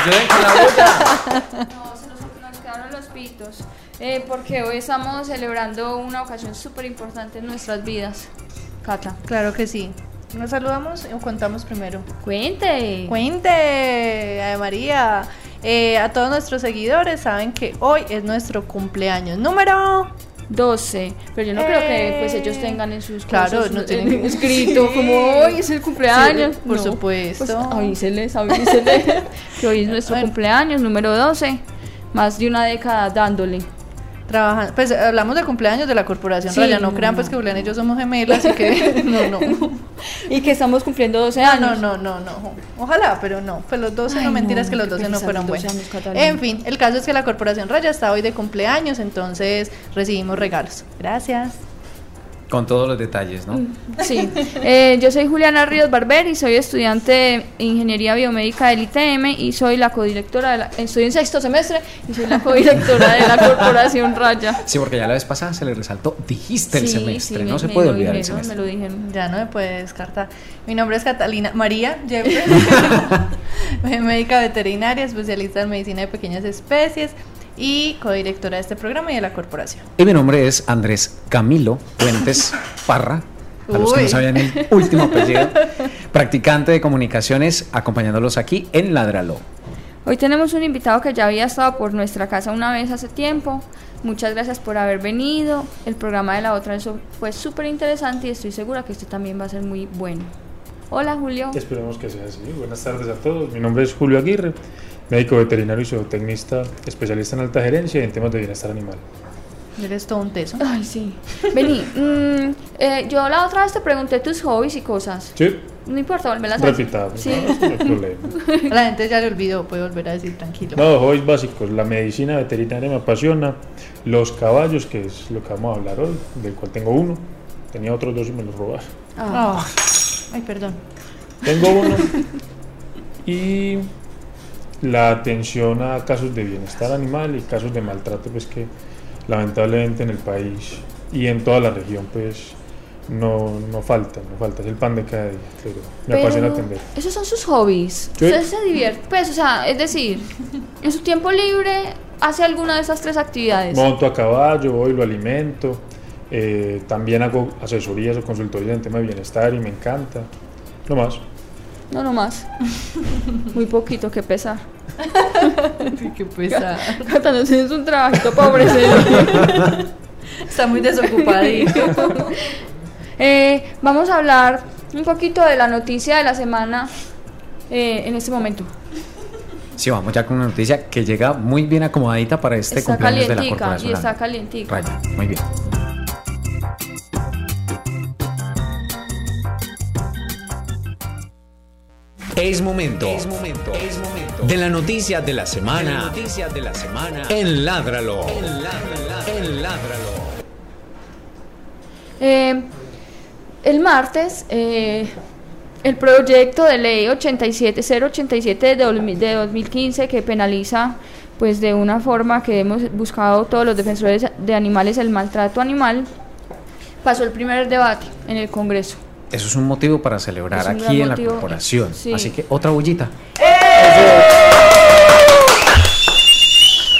Ayuden con la olla. No, se nos, nos quedaron los pitos. Eh, porque hoy estamos celebrando una ocasión súper importante en nuestras vidas. Cata. Claro que sí. ¿Nos saludamos o contamos primero? Cuente. Cuente, Ave María. Eh, a todos nuestros seguidores saben que hoy es nuestro cumpleaños número 12. Pero yo no creo que pues Eh, ellos tengan en sus claro, cosas, no eh, tienen- escrito Sí. como hoy es el cumpleaños. Sí, por No, supuesto. Pues avíseles, avíseles que hoy es nuestro Bueno. cumpleaños número 12. Más de una década dándole. Trabajando. Pues hablamos de cumpleaños de la Corporación Sí, Raya. No no, crean pues que Julián y yo somos gemelas, así que no, no. Y que estamos cumpliendo 12 No, años. no, no, no, no. Ojalá, pero no. Pues los 12 Ay, no mentiras no, que los qué 12 no fueron los 12 buenos. En fin, el caso es que la Corporación Raya está hoy de cumpleaños, entonces recibimos regalos. Gracias. Con todos los detalles, ¿no? Sí, Eh, yo soy Juliana Ríos Barber y soy estudiante de Ingeniería Biomédica del ITM y soy la codirectora, de la, estoy en sexto semestre y soy la codirectora de la Corporación Raya. Sí, porque ya la vez pasada se le resaltó, dijiste el semestre, sí, no me- se me puede lo olvidar el dijeron, semestre. Me lo dijeron. Ya no me puede descartar. Mi nombre es Catalina María Jeffrey, médica veterinaria, especialista en medicina de pequeñas especies y codirectora de este programa y de la corporación. Y mi nombre es Andrés Camilo Fuentes Parra, a los que no sabían el último apellido, practicante de comunicaciones, acompañándolos aquí en Ladralo. Hoy tenemos un invitado que ya había estado por nuestra casa una vez hace tiempo. Muchas gracias por haber venido. El programa de la otra vez fue súper interesante y estoy segura que este también va a ser muy bueno. Hola Julio. Esperemos que sea así. Buenas tardes a todos. Mi nombre es Julio Aguirre, médico veterinario y zootecnista, especialista en alta gerencia y en temas de bienestar animal. Eres todo un teso. Ay, sí. Vení, mm, eh, yo la otra vez te pregunté tus hobbies y cosas. Sí, No importa, volverlas a repitamos, Sí. no, no hay problema. La gente ya le olvidó, puede volver a decir tranquilo. No, hobbies básicos. La medicina veterinaria me apasiona. Los caballos, que es lo que vamos a hablar hoy, del cual tengo uno. Tenía otros dos y me los robaron. Ah, Ah. Ay, perdón. Tengo uno. Y la atención a casos de bienestar animal y casos de maltrato, pues que lamentablemente en el país y en toda la región, pues no, no falta, no falta. Es el pan de cada día. pero me pero apasiona atender. Esos son sus hobbies. Sí. Usted se divierte. Pues, o sea, es decir, en su tiempo libre hace alguna de esas tres actividades. Monto a caballo, voy, lo alimento. eh, también hago asesorías o consultorías en tema de bienestar y me encanta. No más. No, no más. Muy poquito, que pesar. Qué pesada. Cata, no tienes un trabajito ofrecer. Está muy desocupadito. Eh, vamos a hablar un poquito de la noticia de la semana eh, en este momento. Sí, vamos ya con una noticia que llega muy bien acomodadita para este está cumpleaños de la calientica corporación. y está calientica. Raya, muy bien. Es momento, es momento, es momento de la noticia de la semana. noticias de la semana en Ládralo. En Ládralo. En Ládralo. Eh, el martes, eh, el proyecto de ley 87 087 de, de 2015 que penaliza pues de una forma que hemos buscado todos los defensores de animales el maltrato animal pasó el primer debate en el Congreso. Eso es un motivo para celebrar aquí en la corporación. Sí. Así que otra bullita.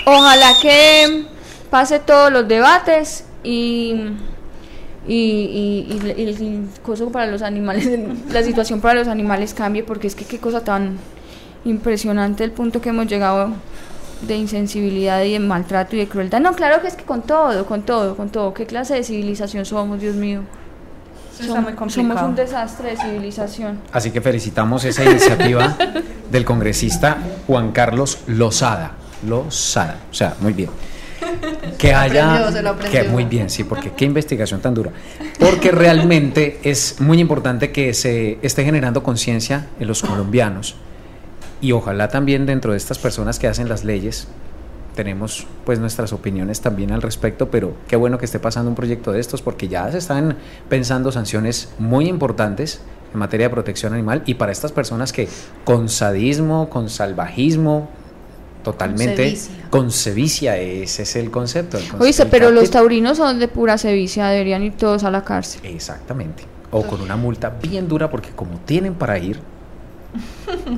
Ojalá que pase todos los debates y y, y, y- y el coso para los animales, la situación para los animales cambie porque es que qué cosa tan impresionante el punto que hemos llegado de insensibilidad y de maltrato y de crueldad. No, claro que es que con todo, con todo, con todo. ¿Qué clase de civilización somos, Dios mío? Está muy somos un desastre de civilización. Así que felicitamos esa iniciativa del congresista Juan Carlos Lozada. Lozada, o sea, muy bien. que haya aprendió. que muy bien, sí, porque qué investigación tan dura. Porque realmente es muy importante que se esté generando conciencia en los colombianos y ojalá también dentro de estas personas que hacen las leyes tenemos pues nuestras opiniones también al respecto, pero qué bueno que esté pasando un proyecto de estos porque ya se están pensando sanciones muy importantes en materia de protección animal y para estas personas que con sadismo, con salvajismo, totalmente sevicia. con sevicia, ese es el concepto. el concepto pero los taurinos son de pura sevicia, deberían ir todos a la cárcel. Exactamente. O con una multa bien dura porque como tienen para ir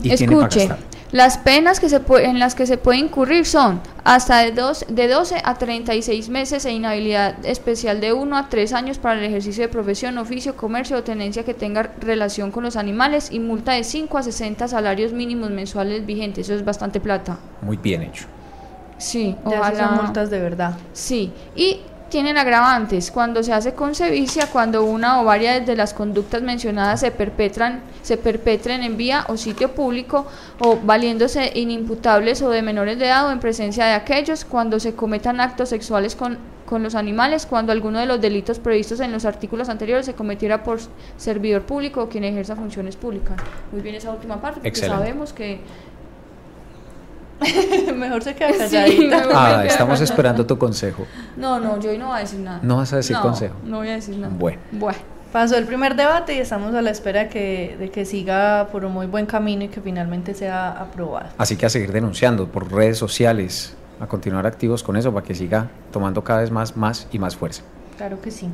y tienen para Escuche, gastar. Las penas que se pue- en las que se puede incurrir son hasta de, dos, de 12 a 36 meses e inhabilidad especial de 1 a 3 años para el ejercicio de profesión, oficio, comercio o tenencia que tenga relación con los animales y multa de 5 a 60 salarios mínimos mensuales vigentes. Eso es bastante plata. Muy bien hecho. Sí, Ya ojalá. son multas de verdad. Sí, y tienen agravantes. Cuando se hace con sevicia, cuando una o varias de las conductas mencionadas se perpetran, se perpetren en vía o sitio público o valiéndose inimputables o de menores de edad o en presencia de aquellos, cuando se cometan actos sexuales con, con los animales, cuando alguno de los delitos previstos en los artículos anteriores se cometiera por servidor público o quien ejerza funciones públicas. Muy bien esa última parte, porque Excelente. sabemos que... Mejor se queda calladita. Ah, estamos esperando tu consejo. No, no, yo hoy no voy a decir nada. No vas a decir No, consejo. No voy a decir nada. Bueno. Bueno. Pasó el primer debate y estamos a la espera que, de que siga por un muy buen camino y que finalmente sea aprobado. Así que a seguir denunciando por redes sociales, a continuar activos con eso para que siga tomando cada vez más, más y más fuerza. Claro que sí.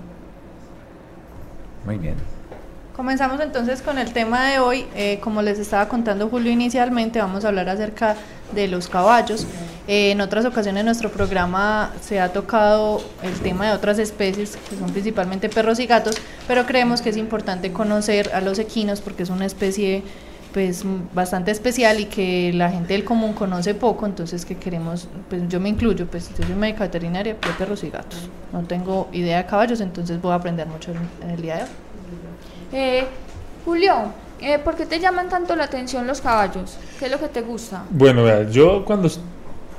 Muy bien. Comenzamos entonces con el tema de hoy. Eh, como les estaba contando Julio inicialmente, vamos a hablar acerca de los caballos. Eh, en otras ocasiones en nuestro programa se ha tocado el tema de otras especies, que son principalmente perros y gatos, pero creemos que es importante conocer a los equinos porque es una especie pues bastante especial y que la gente del común conoce poco, entonces que queremos, pues yo me incluyo, pues yo soy médica veterinaria de perros y gatos. No tengo idea de caballos, entonces voy a aprender mucho en el día de hoy. Eh, Julio, eh, ¿por qué te llaman tanto la atención los caballos? ¿Qué es lo que te gusta? Bueno, vea, yo cuando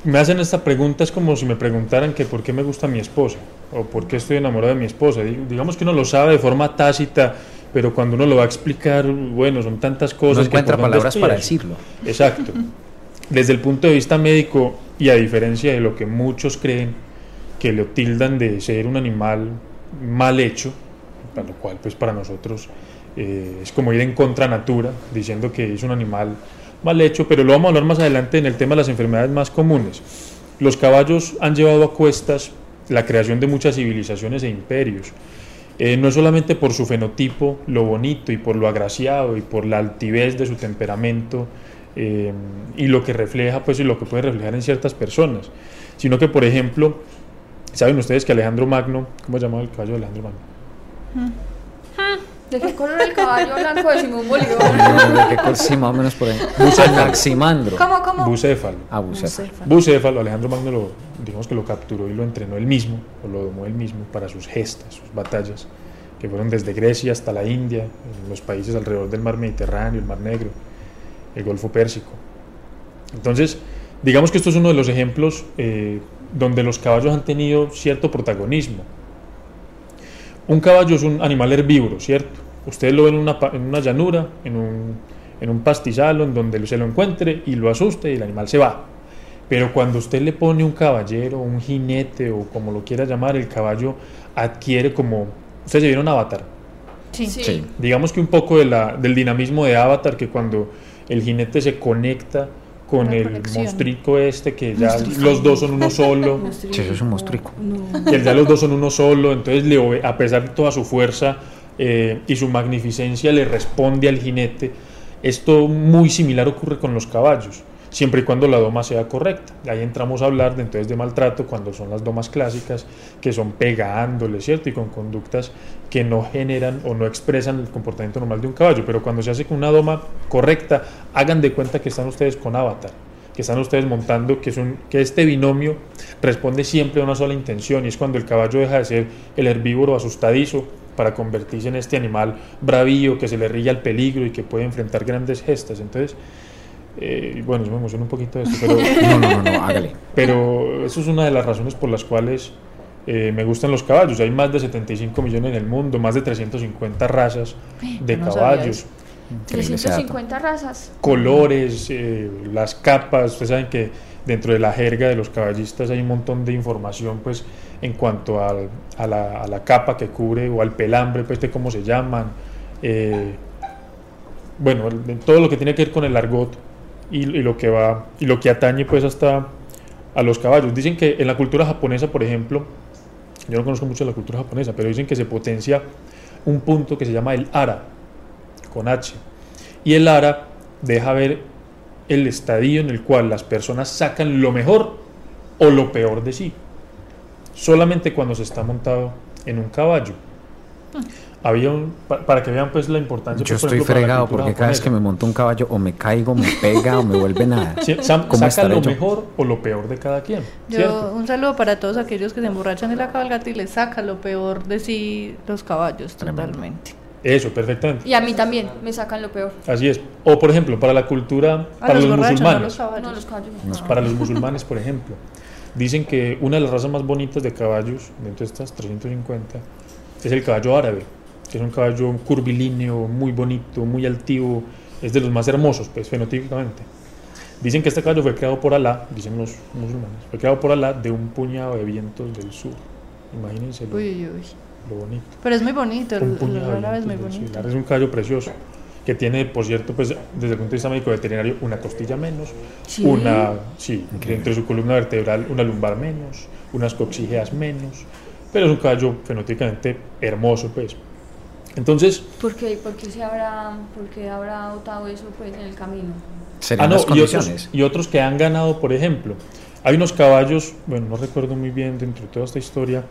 me hacen esta pregunta es como si me preguntaran que por qué me gusta mi esposa o por qué estoy enamorado de mi esposa. Di- Digamos que uno lo sabe de forma tácita, pero cuando uno lo va a explicar, bueno, son tantas No cosas. que encuentra dónde palabras para decirlo. Exacto. Desde el punto de vista médico y a diferencia de lo que muchos creen que lo tildan de ser un animal mal hecho, lo cual pues para nosotros eh, es como ir en contra natura, diciendo que es un animal mal hecho, pero lo vamos a hablar más adelante en el tema de las enfermedades más comunes. Los caballos han llevado a cuestas la creación de muchas civilizaciones e imperios. Eh, no solamente por su fenotipo, lo bonito y por lo agraciado y por la altivez de su temperamento eh, y lo que refleja, pues y lo que puede reflejar en ciertas personas, sino que, por ejemplo, saben ustedes que Alejandro Magno, ¿cómo se llamaba el caballo de Alejandro Magno? ¿De qué color el caballo blanco de Simón Bolívar? ¿De qué? Sí, más o menos por ahí. Bucéfalo. Anaximandro. ¿Cómo, cómo? Bucéfalo. Ah, bucéfalo. Bucéfalo. Bucéfalo, Alejandro Magno lo, digamos que lo capturó y lo entrenó él mismo, o lo domó él mismo para sus gestas, sus batallas, que fueron desde Grecia hasta la India, en los países alrededor del mar Mediterráneo, el mar Negro, el Golfo Pérsico. Entonces, digamos que esto es uno de los ejemplos eh, donde los caballos han tenido cierto protagonismo. Un caballo es un animal herbívoro, ¿cierto? Ustedes lo ven en una, pa- en una llanura, en un, en un pastizal, en donde se lo encuentre y lo asuste y el animal se va. Pero cuando usted le pone un caballero, un jinete o como lo quiera llamar, el caballo adquiere como... Ustedes se vieron Avatar. Sí. Sí. Digamos que un poco de la, del dinamismo de Avatar, que cuando el jinete se conecta con el conexión. monstruico este, que ya los dos son uno solo. Sí, eso es un monstruico. que ya los dos son uno solo, entonces le obe- a pesar de toda su fuerza eh, y su magnificencia le responde al jinete. Esto muy similar ocurre con los caballos, siempre y cuando la doma sea correcta. Ahí entramos a hablar de, entonces de maltrato cuando son las domas clásicas, que son pegándole, ¿cierto? Y con conductas que no generan o no expresan el comportamiento normal de un caballo, pero cuando se hace con una doma correcta, hagan de cuenta que están ustedes con avatar que están ustedes montando, que, es un, que este binomio responde siempre a una sola intención y es cuando el caballo deja de ser el herbívoro asustadizo para convertirse en este animal bravío que se le ríe al peligro y que puede enfrentar grandes gestas. Entonces, Eh, bueno, yo me emociono un poquito de esto, pero, No, no, no, no, hágale. pero eso es una de las razones por las cuales eh, me gustan los caballos. Hay más de 75 millones en el mundo, más de 350 razas de no caballos, eso. Increíble ese dato. 350 razas. colores, eh, las capas. Ustedes saben que dentro de la jerga de los caballistas hay un montón de información pues en cuanto al- a, la, a la capa que cubre o al pelambre, pues de cómo se llaman. eh, bueno, el- de todo lo que tiene que ver con el argot y, lo que va y lo que atañe pues hasta a los caballos. Dicen que en la cultura japonesa, por ejemplo, yo no conozco mucho la cultura japonesa, pero dicen que se potencia un punto que se llama el ara, con H. Y el ara deja ver el estadio en el cual las personas sacan lo mejor o lo peor de sí. Solamente cuando se está montado en un caballo. Había un, pa- para que vean pues la importancia. Yo pues, por estoy ejemplo, para fregado porque cada vez que me monto un caballo o me caigo, me pega o me vuelve nada. Sí, sa- ¿Cómo saca lo yo? mejor o lo peor de cada quien. Yo, ¿cierto? un saludo para todos aquellos que se emborrachan de la cabalgata y les saca lo peor de sí los caballos, Tremendo. totalmente. Eso, perfectamente. Y a mí también me sacan lo peor. Así es. O por ejemplo, para la cultura, A para los, los, borrachos, no a los musulmanes. caballos. No, los caballos. no. Para los musulmanes, por ejemplo, dicen que una de las razas más bonitas de caballos, dentro de estas 350, es el caballo árabe, que es un caballo curvilíneo, muy bonito, muy altivo, es de los más hermosos, pues, fenotípicamente. Dicen que este caballo fue creado por Alá, dicen los musulmanes, fue creado por Alá de un puñado de vientos del sur. Imagínense lo, Uy, uy, lo bonito. Pero es muy bonito, el, Un el puñado de árabe es muy bonito. Es un caballo precioso que tiene, por cierto, pues desde el punto de vista médico veterinario, una costilla menos, Sí. una, sí, Ok. dentro de su columna vertebral, una lumbar menos, unas coxígeas menos, pero es un caballo fenotípicamente hermoso, pues. Entonces, ¿Por qué, por qué se habrá, por qué habrá botado eso pues en el camino? Serían ah, no, las y condiciones. otros, y otros que han ganado, por ejemplo, hay unos caballos, bueno, no recuerdo muy bien dentro de toda esta historia,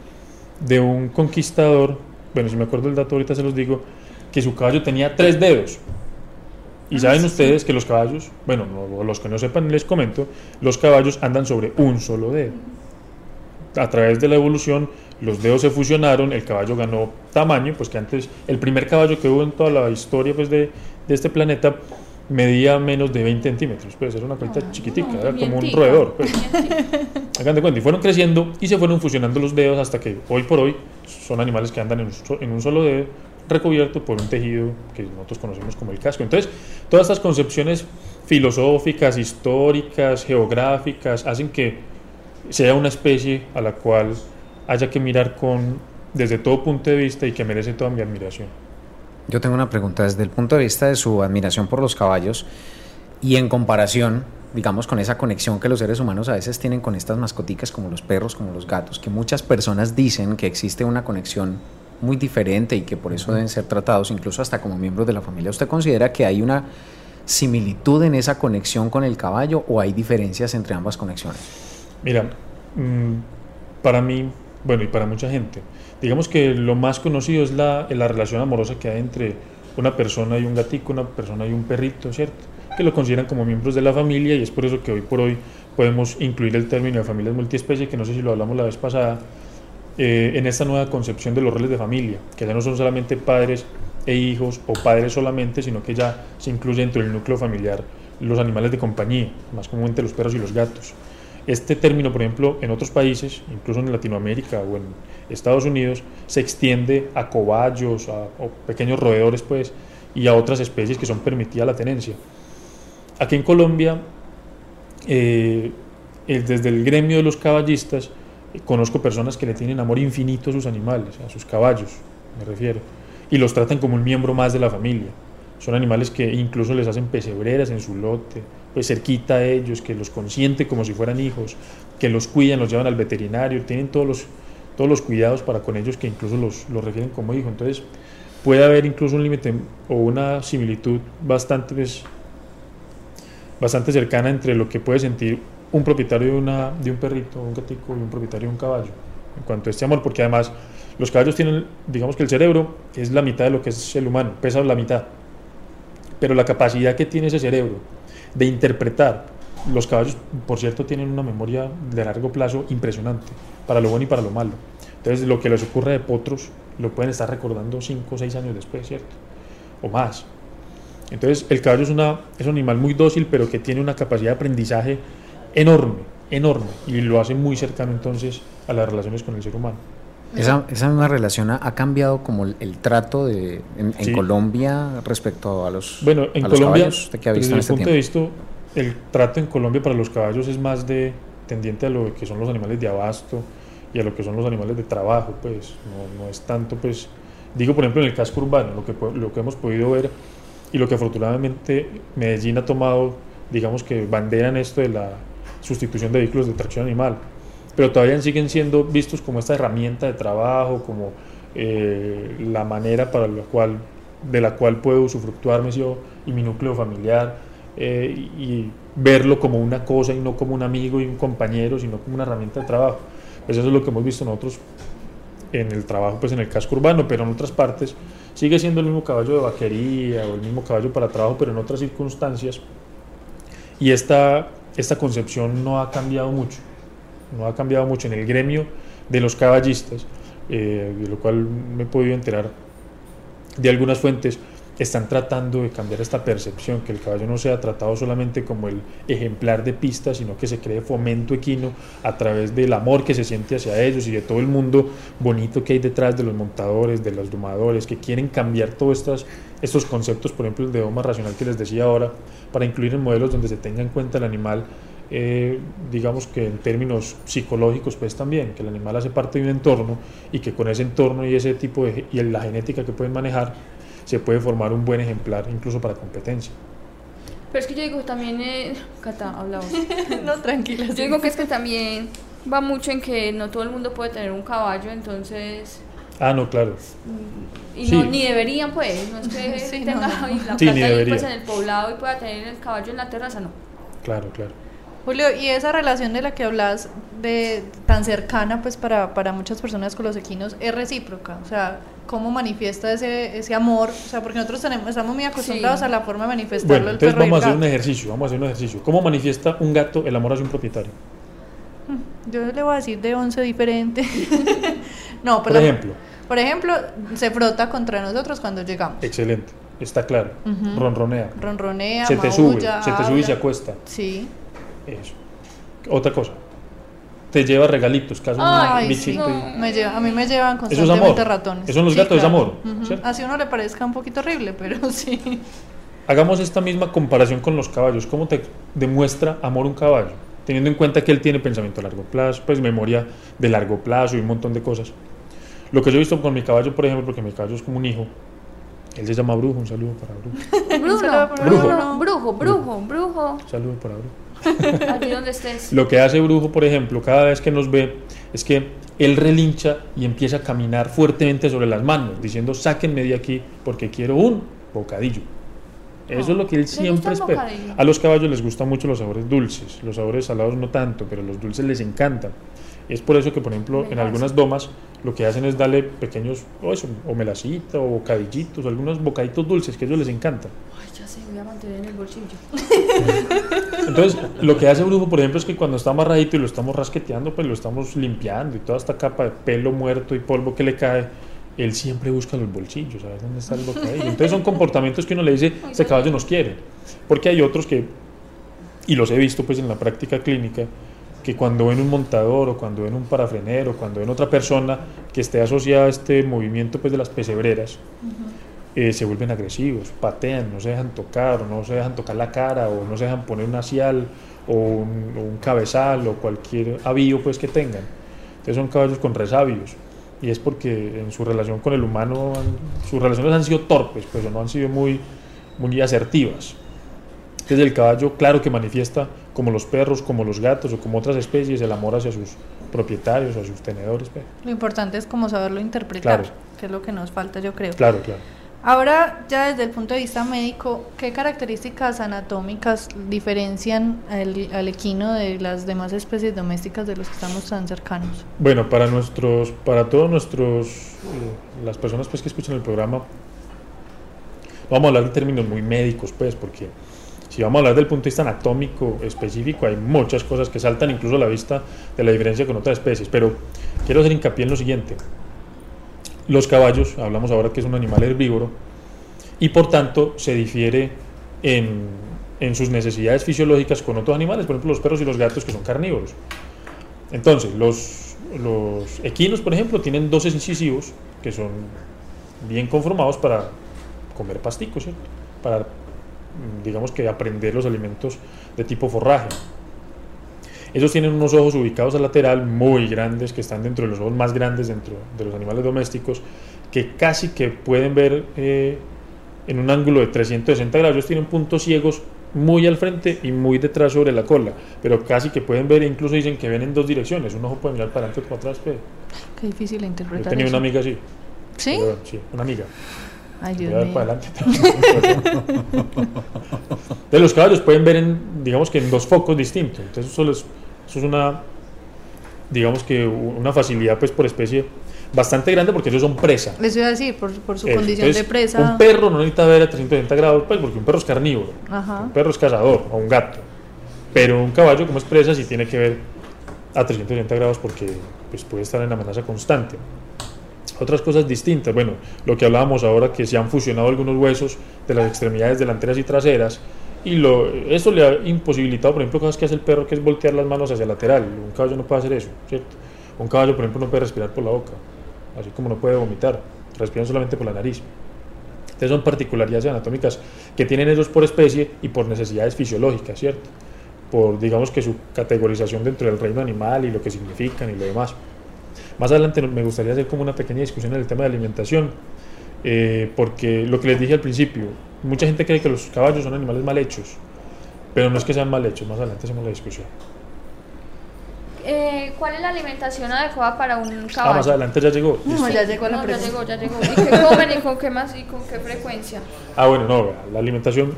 de un conquistador, bueno, si me acuerdo el dato ahorita se los digo, que su caballo tenía tres dedos. Y saben ustedes que los caballos, bueno, no- los que no sepan les comento, los caballos andan sobre un solo dedo. A través de la evolución, los dedos se fusionaron, el caballo ganó tamaño, pues que antes, el primer caballo que hubo en toda la historia pues, de, de este planeta medía menos de 20 centímetros, pues era una cosita Ah, chiquitica, no, era como un roedor. Pues. Hagan de cuenta, y fueron creciendo y se fueron fusionando los dedos hasta que hoy por hoy son animales que andan en un, en un solo dedo recubierto por un tejido que nosotros conocemos como el casco. Entonces, todas estas concepciones filosóficas, históricas, geográficas, hacen que sea una especie a la cual haya que mirar con desde todo punto de vista y que merece toda mi admiración. Yo tengo una pregunta desde el punto de vista de su admiración por los caballos y en comparación, digamos, con esa conexión que los seres humanos a veces tienen con estas mascoticas como los perros, como los gatos, que muchas personas dicen que existe una conexión muy diferente y que por eso deben ser tratados incluso hasta como miembros de la familia. ¿Usted considera que hay una similitud en esa conexión con el caballo o hay diferencias entre ambas conexiones? Mira, mm, para mí, bueno, y para mucha gente, digamos que lo más conocido es la, la relación amorosa que hay entre una persona y un gatico, una persona y un perrito, ¿cierto? Que lo consideran como miembros de la familia y es por eso que hoy por hoy podemos incluir el término de familias multiespecie, que no sé si lo hablamos la vez pasada, eh, en esta nueva concepción de los roles de familia, que ya no son solamente padres e hijos o padres solamente, sino que ya se incluye dentro del núcleo familiar los animales de compañía, más comúnmente los perros y los gatos. Este término, por ejemplo, en otros países, incluso en Latinoamérica o en Estados Unidos, se extiende a cobayos, a, pequeños roedores, pues, y a otras especies que son permitidas la tenencia. Aquí en Colombia, eh, desde el gremio de los caballistas, eh, conozco personas que le tienen amor infinito a sus animales, a sus caballos, me refiero, y los tratan como un miembro más de la familia. Son animales que incluso les hacen pesebreras en su lote, pues cerquita a ellos, que los consiente como si fueran hijos, que los cuidan, los llevan al veterinario, tienen todos los, todos los cuidados para con ellos que incluso los, los refieren como hijos. Entonces puede haber incluso un límite o una similitud bastante, pues, bastante cercana entre lo que puede sentir un propietario de, una, de un perrito, un gatico y un propietario de un caballo en cuanto a este amor, porque además los caballos tienen, digamos que el cerebro es la mitad de lo que es el humano, pesa la mitad, pero la capacidad que tiene ese cerebro de interpretar, los caballos, por cierto, tienen una memoria de largo plazo impresionante, para lo bueno y para lo malo. Entonces, lo que les ocurre de potros lo pueden estar recordando 5 o 6 años después, ¿cierto? O más. Entonces el caballo es, una, es un animal muy dócil, pero que tiene una capacidad de aprendizaje enorme, enorme, y lo hace muy cercano entonces a las relaciones con el ser humano. Esa, esa misma relación ha, ha cambiado como el, el trato de, en. Colombia respecto a los, Bueno, en a los Colombia, caballos, ¿usted qué ha visto desde en mi este punto de vista, el trato en Colombia para los caballos es más de tendiente a lo que son los animales de abasto y a lo que son los animales de trabajo, pues no, no es tanto, pues digo por ejemplo en el casco urbano, lo que, lo que hemos podido ver y lo que afortunadamente Medellín ha tomado, digamos que bandera en esto de la sustitución de vehículos de tracción animal, pero todavía siguen siendo vistos como esta herramienta de trabajo, como eh, la manera para la cual, de la cual puedo usufructuarme yo y mi núcleo familiar eh, y, verlo como una cosa y no como un amigo y un compañero, sino como una herramienta de trabajo. Pues eso es lo que hemos visto nosotros en el trabajo, pues en el casco urbano, pero en otras partes sigue siendo el mismo caballo de vaquería o el mismo caballo para trabajo, pero en otras circunstancias. Y esta, esta concepción no ha cambiado mucho, no ha cambiado mucho en el gremio de los caballistas, eh, de lo cual me he podido enterar de algunas fuentes, están tratando de cambiar esta percepción, que el caballo no sea tratado solamente como el ejemplar de pista, sino que se cree fomento equino a través del amor que se siente hacia ellos y de todo el mundo bonito que hay detrás de los montadores, de los domadores, que quieren cambiar todos estos, estos conceptos, por ejemplo el de doma racional que les decía ahora, para incluir en modelos donde se tenga en cuenta el animal, eh, digamos que en términos psicológicos pues también, que el animal hace parte de un entorno y que con ese entorno y ese tipo de, y la genética que pueden manejar, se puede formar un buen ejemplar incluso para competencia. Pero es que yo digo también, eh, Cata, habla vos. no, tranquila. Yo sí. digo que es que también va mucho en que no todo el mundo puede tener un caballo, entonces. Ah, no, claro. Y Sí. no, ni deberían, pues. No es que Sí, tenga no, la Sí, plata ahí, pues, debería. en el poblado y pueda tener el caballo en la terraza, no. Claro, claro. Julio, y esa relación de la que hablas de tan cercana pues para, para muchas personas con los equinos es recíproca, o sea, ¿cómo manifiesta ese, ese amor? O sea, porque nosotros tenemos, estamos muy acostumbrados Sí. a la forma de manifestarlo Bueno, el entonces perro y vamos a hacer un ejercicio, vamos a hacer un ejercicio. ¿Cómo manifiesta un gato el amor hacia un propietario? Yo le voy a decir de 11 diferentes. no, Por pero ejemplo, por ejemplo, se frota contra nosotros cuando llegamos. excelente, está claro, ronronea, Ronronea, se te sube, se te sube y se acuesta, Sí. Eso. Otra cosa, te lleva regalitos, caso un Ay, bichito sí. y- Me lleva, a mí me llevan Eso es constantemente amor. ratones. Eso en los Sí, gatos es claro. amor, Ujú. ¿cierto? Así a uno le parezca un poquito horrible, pero sí. Hagamos esta misma comparación con los caballos. ¿Cómo te demuestra amor un caballo? Teniendo en cuenta que él tiene pensamiento a largo plazo, pues memoria de largo plazo y un montón de cosas. Lo que yo he visto con mi caballo, por ejemplo, porque mi caballo es como un hijo, él se llama Brujo, un saludo para Brujo. Bruno, saludo para Bruno, Bruno. brujo, brujo, brujo, Un saludo para Brujo. aquí donde estés. Lo que hace Brujo, por ejemplo, cada vez que nos ve, es que él relincha y empieza a caminar fuertemente sobre las manos, diciendo, sáquenme de aquí porque quiero un bocadillo. Eso es lo que él ¿Le gusta siempre espera. A los caballos les gustan mucho los sabores dulces, los sabores salados no tanto, pero los dulces les encantan. Es por eso que, por ejemplo, en algunas domas lo que hacen es darle pequeños, o eso, o melacita, o bocadillitos, o algunos bocaditos dulces que a ellos les encantan. Sé, voy a mantener en el bolsillo. Entonces, lo que hace Brujo, por ejemplo, es que cuando está amarradito y lo estamos rasqueteando, pues lo estamos limpiando y toda esta capa de pelo muerto y polvo que le cae, él siempre busca los bolsillos, ¿sabes dónde está el bocadillo? Entonces son comportamientos que uno le dice, este caballo nos quiere. Porque hay otros que, y los he visto pues en la práctica clínica, que cuando ven un montador o cuando ven un parafrenero, cuando ven otra persona que esté asociada a este movimiento pues de las pesebreras, eh, se vuelven agresivos, patean, no se dejan tocar, o no se dejan tocar la cara, o no se dejan poner un asial, o un, o un cabezal, o cualquier avío pues que tengan. Entonces son caballos con resabios, y es porque en su relación con el humano, sus relaciones han sido torpes, pues no han sido muy, muy asertivas. Entonces el caballo, claro que manifiesta, como los perros, como los gatos, o como otras especies, el amor hacia sus propietarios, a sus tenedores. pues. Lo importante es como saberlo interpretar, Claro. que es lo que nos falta, yo creo. Claro, claro. Ahora, ya desde el punto de vista médico, ¿qué características anatómicas diferencian al, equino de las demás especies domésticas de los que estamos tan cercanos? Bueno, para nuestros, para todos nuestros, eh, las personas pues que escuchan el programa, vamos a hablar de términos muy médicos, pues, porque si vamos a hablar del punto de vista anatómico específico, hay muchas cosas que saltan incluso a la vista de la diferencia con otras especies, pero quiero hacer hincapié en lo siguiente. Los caballos, hablamos ahora que es un animal herbívoro, y por tanto se difiere en, en sus necesidades fisiológicas con otros animales, por ejemplo los perros y los gatos que son carnívoros. Entonces, los, los equinos, por ejemplo, tienen dos incisivos que son bien conformados para comer pasticos. Para, digamos que, aprender los alimentos de tipo forraje. Ellos tienen unos ojos ubicados al lateral muy grandes, que están dentro de los ojos más grandes dentro de los animales domésticos, que casi que pueden ver eh, en un ángulo de 360 grados. Ellos tienen puntos ciegos muy al frente y muy detrás sobre la cola, pero casi que pueden ver, incluso dicen que ven en dos direcciones. Un ojo puede mirar para adelante o para atrás. Pero Qué difícil de yo interpretar. tenía eso. una amiga así. ¿Sí? Pero, sí, una amiga. Ay, Voy Dios a ver mío. para adelante. de los caballos pueden ver en, digamos que en dos focos distintos. Entonces eso, les- eso es una, digamos que una facilidad pues por especie bastante grande porque ellos son presa. Les iba a decir, por, por su Eso. condición Entonces, de presa. Un perro no necesita ver a 360 grados pues porque un perro es carnívoro. Ajá. Un perro es cazador o un gato. Pero un caballo como es presa sí tiene que ver a 360 grados porque pues, puede estar en amenaza constante. Otras cosas distintas, bueno, lo que hablábamos ahora que se han fusionado algunos huesos de las extremidades delanteras y traseras y lo, eso le ha imposibilitado, por ejemplo, cosas que hace el perro que es voltear las manos hacia lateral. Un caballo no puede hacer eso, ¿cierto? Un caballo, por ejemplo, no puede respirar por la boca, así como no puede vomitar, respiran solamente por la nariz. Entonces son particularidades anatómicas que tienen ellos por especie y por necesidades fisiológicas, ¿cierto? Por, digamos que su categorización dentro del reino animal y lo que significan y lo demás. Más adelante me gustaría hacer como una pequeña discusión en el tema de alimentación, eh, porque lo que les dije al principio, mucha gente cree que los caballos son animales mal hechos, pero no es que sean mal hechos, más adelante hacemos la discusión. Eh, ¿Cuál es la alimentación adecuada para un Ah, más caballo? adelante ya llegó. No, ya llegó la No, ya llegó, ya llegó. ¿Y qué comen y con qué más y con qué frecuencia? Ah, bueno, no, la alimentación.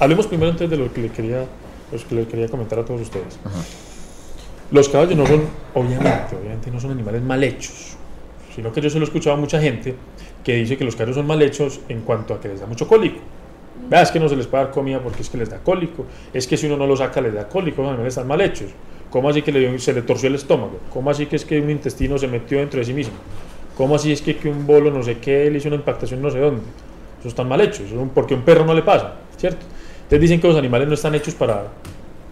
Hablemos primero antes de lo que le quería, los que le quería comentar a todos ustedes. Los caballos no son, obviamente, obviamente no son animales mal hechos, sino que yo se lo he escuchado a mucha gente que dice que los caballos son mal hechos en cuanto a que les da mucho cólico. Vea, es que no se les puede dar comida porque es que les da cólico, es que si uno no lo saca les da cólico, los animales están mal hechos. ¿Cómo así que le se le torció el estómago? ¿Cómo así que es que un intestino se metió dentro de sí mismo? ¿Cómo así es que, que un bolo no sé qué le hizo una impactación no sé dónde? Eso están mal hechos, porque a un perro no le pasa, ¿cierto? Entonces dicen que los animales no están hechos para,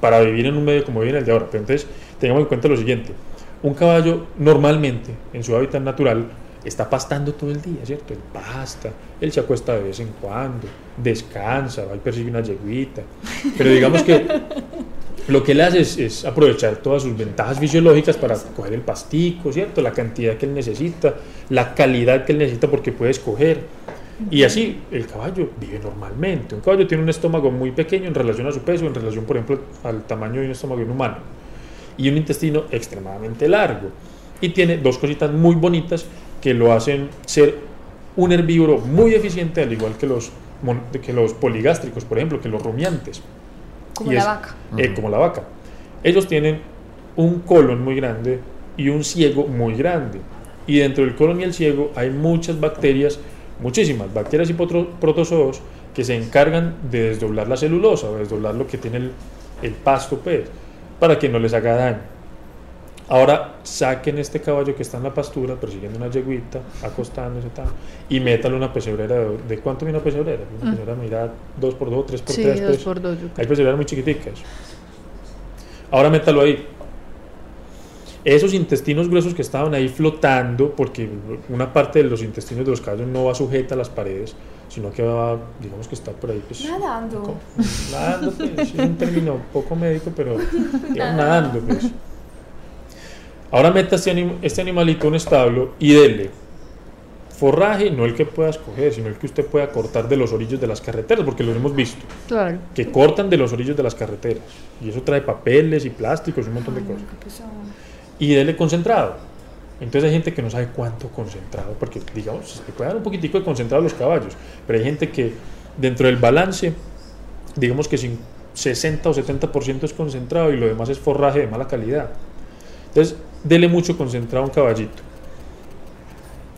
para vivir en un medio como viven el de ahora. Pero entonces tengamos en cuenta lo siguiente, un caballo normalmente en su hábitat natural está pastando todo el día, ¿cierto? Él pasta, él se acuesta de vez en cuando, descansa, va y persigue una yeguita. Pero digamos que lo que él hace es, aprovechar todas sus ventajas fisiológicas para coger el pastico, ¿cierto? La cantidad que él necesita, la calidad que él necesita porque puede escoger. Y así el caballo vive normalmente. Un caballo tiene un estómago muy pequeño en relación a su peso, en relación, por ejemplo, al tamaño de un estómago de humano. Y un intestino extremadamente largo. Y tiene dos cositas muy bonitas que lo hacen ser un herbívoro muy eficiente, al igual que los, que los poligástricos, por ejemplo, que los rumiantes. Como Y la es- vaca. eh, como la vaca. Ellos tienen un colon muy grande y un ciego muy grande. Y dentro del colon y el ciego hay muchas bacterias, muchísimas bacterias y protozoos que se encargan de desdoblar la celulosa o desdoblar lo que tiene el, el pasto, pues, para que no les haga daño. Ahora saquen este caballo que está en la pastura persiguiendo una yeguita, acostándose tal, y métale una pesebrera de, ¿de cuánto mide una pesebrera? Una pesebrera mira 2x2, 3x3. Sí, pues. dos por dos. creo. Hay pesebreras muy chiquiticas. Ahora métalo ahí. Esos intestinos gruesos que estaban ahí flotando, porque una parte de los intestinos de los caballos no va sujeta a las paredes, sino que va, digamos que está por ahí. Pues, Nadando. co- Nadando, pues, es un término poco médico, pero digamos, nadando, pues. Ahora meta este, anim- este animalito en un establo y dele forraje, no el que pueda escoger, sino el que usted pueda cortar de los orillos de las carreteras, porque lo hemos visto Claro. que cortan de los orillos de las carreteras. Y eso trae papeles y plásticos y un montón de cosas. Y dele concentrado. Entonces hay gente que no sabe cuánto concentrado, porque digamos, se puede dar un poquitico de concentrado a los caballos, pero hay gente que dentro del balance, digamos que sin 60 o 70% es concentrado y lo demás es forraje de mala calidad. Entonces, dele mucho concentrado a un caballito.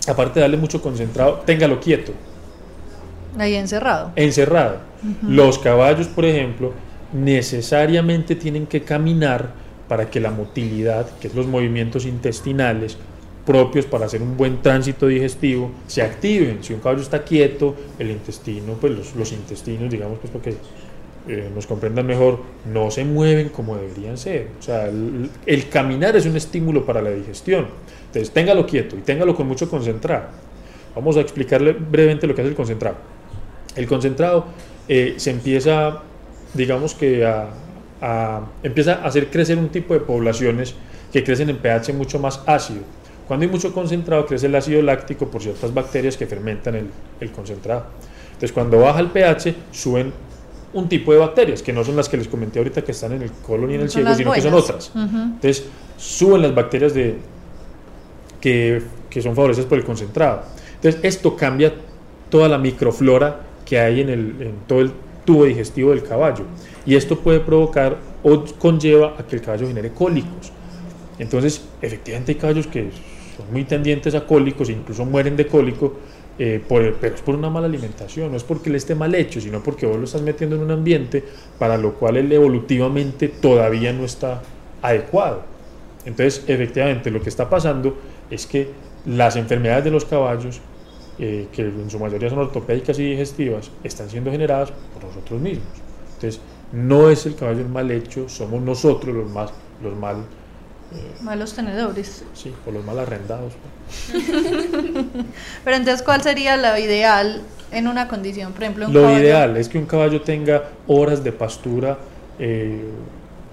Aparte de darle mucho concentrado, téngalo quieto Ahí encerrado. encerrado. Los caballos, por ejemplo, necesariamente tienen que caminar para que la motilidad, que es los movimientos intestinales, propios para hacer un buen tránsito digestivo se activen. Si un caballo está quieto, el intestino, pues los, intestinos, digamos, pues porque eh, nos comprendan mejor, no se mueven como deberían ser. O sea, el, el, caminar es un estímulo para la digestión. Entonces, téngalo quieto y téngalo con mucho concentrado. Vamos a explicarle brevemente lo que es el concentrado. El concentrado eh, se empieza, digamos que a, a, empieza a hacer crecer un tipo de poblaciones que crecen en pH mucho más ácido. Cuando hay mucho concentrado, crece el ácido láctico por ciertas bacterias que fermentan el, el concentrado. Entonces, cuando baja el pH, suben un tipo de bacterias, que no son las que les comenté ahorita que están en el colon y en el ciego, sino buenas. que son otras. Uh -huh. Entonces, suben las bacterias de, que, que, son favorecidas por el concentrado. Entonces, esto cambia toda la microflora que hay en, el, en todo el tubo digestivo del caballo. Y esto puede provocar o conlleva a que el caballo genere cólicos. Entonces, efectivamente hay caballos que son muy tendientes a cólicos e incluso mueren de cólico, eh, por, pero es por una mala alimentación, no es porque él esté mal hecho, sino porque vos lo estás metiendo en un ambiente para lo cual él evolutivamente todavía no está adecuado. Entonces, efectivamente, lo que está pasando es que las enfermedades de los caballos, eh, que en su mayoría son ortopédicas y digestivas, están siendo generadas por nosotros mismos. Entonces, no es el caballo el mal hecho, somos nosotros los, más, los mal eh, malos tenedores. Sí, o los mal arrendados. Pero entonces, ¿cuál sería lo ideal en una condición? Por ejemplo, un lo caballo? ideal es que un caballo tenga horas de pastura eh,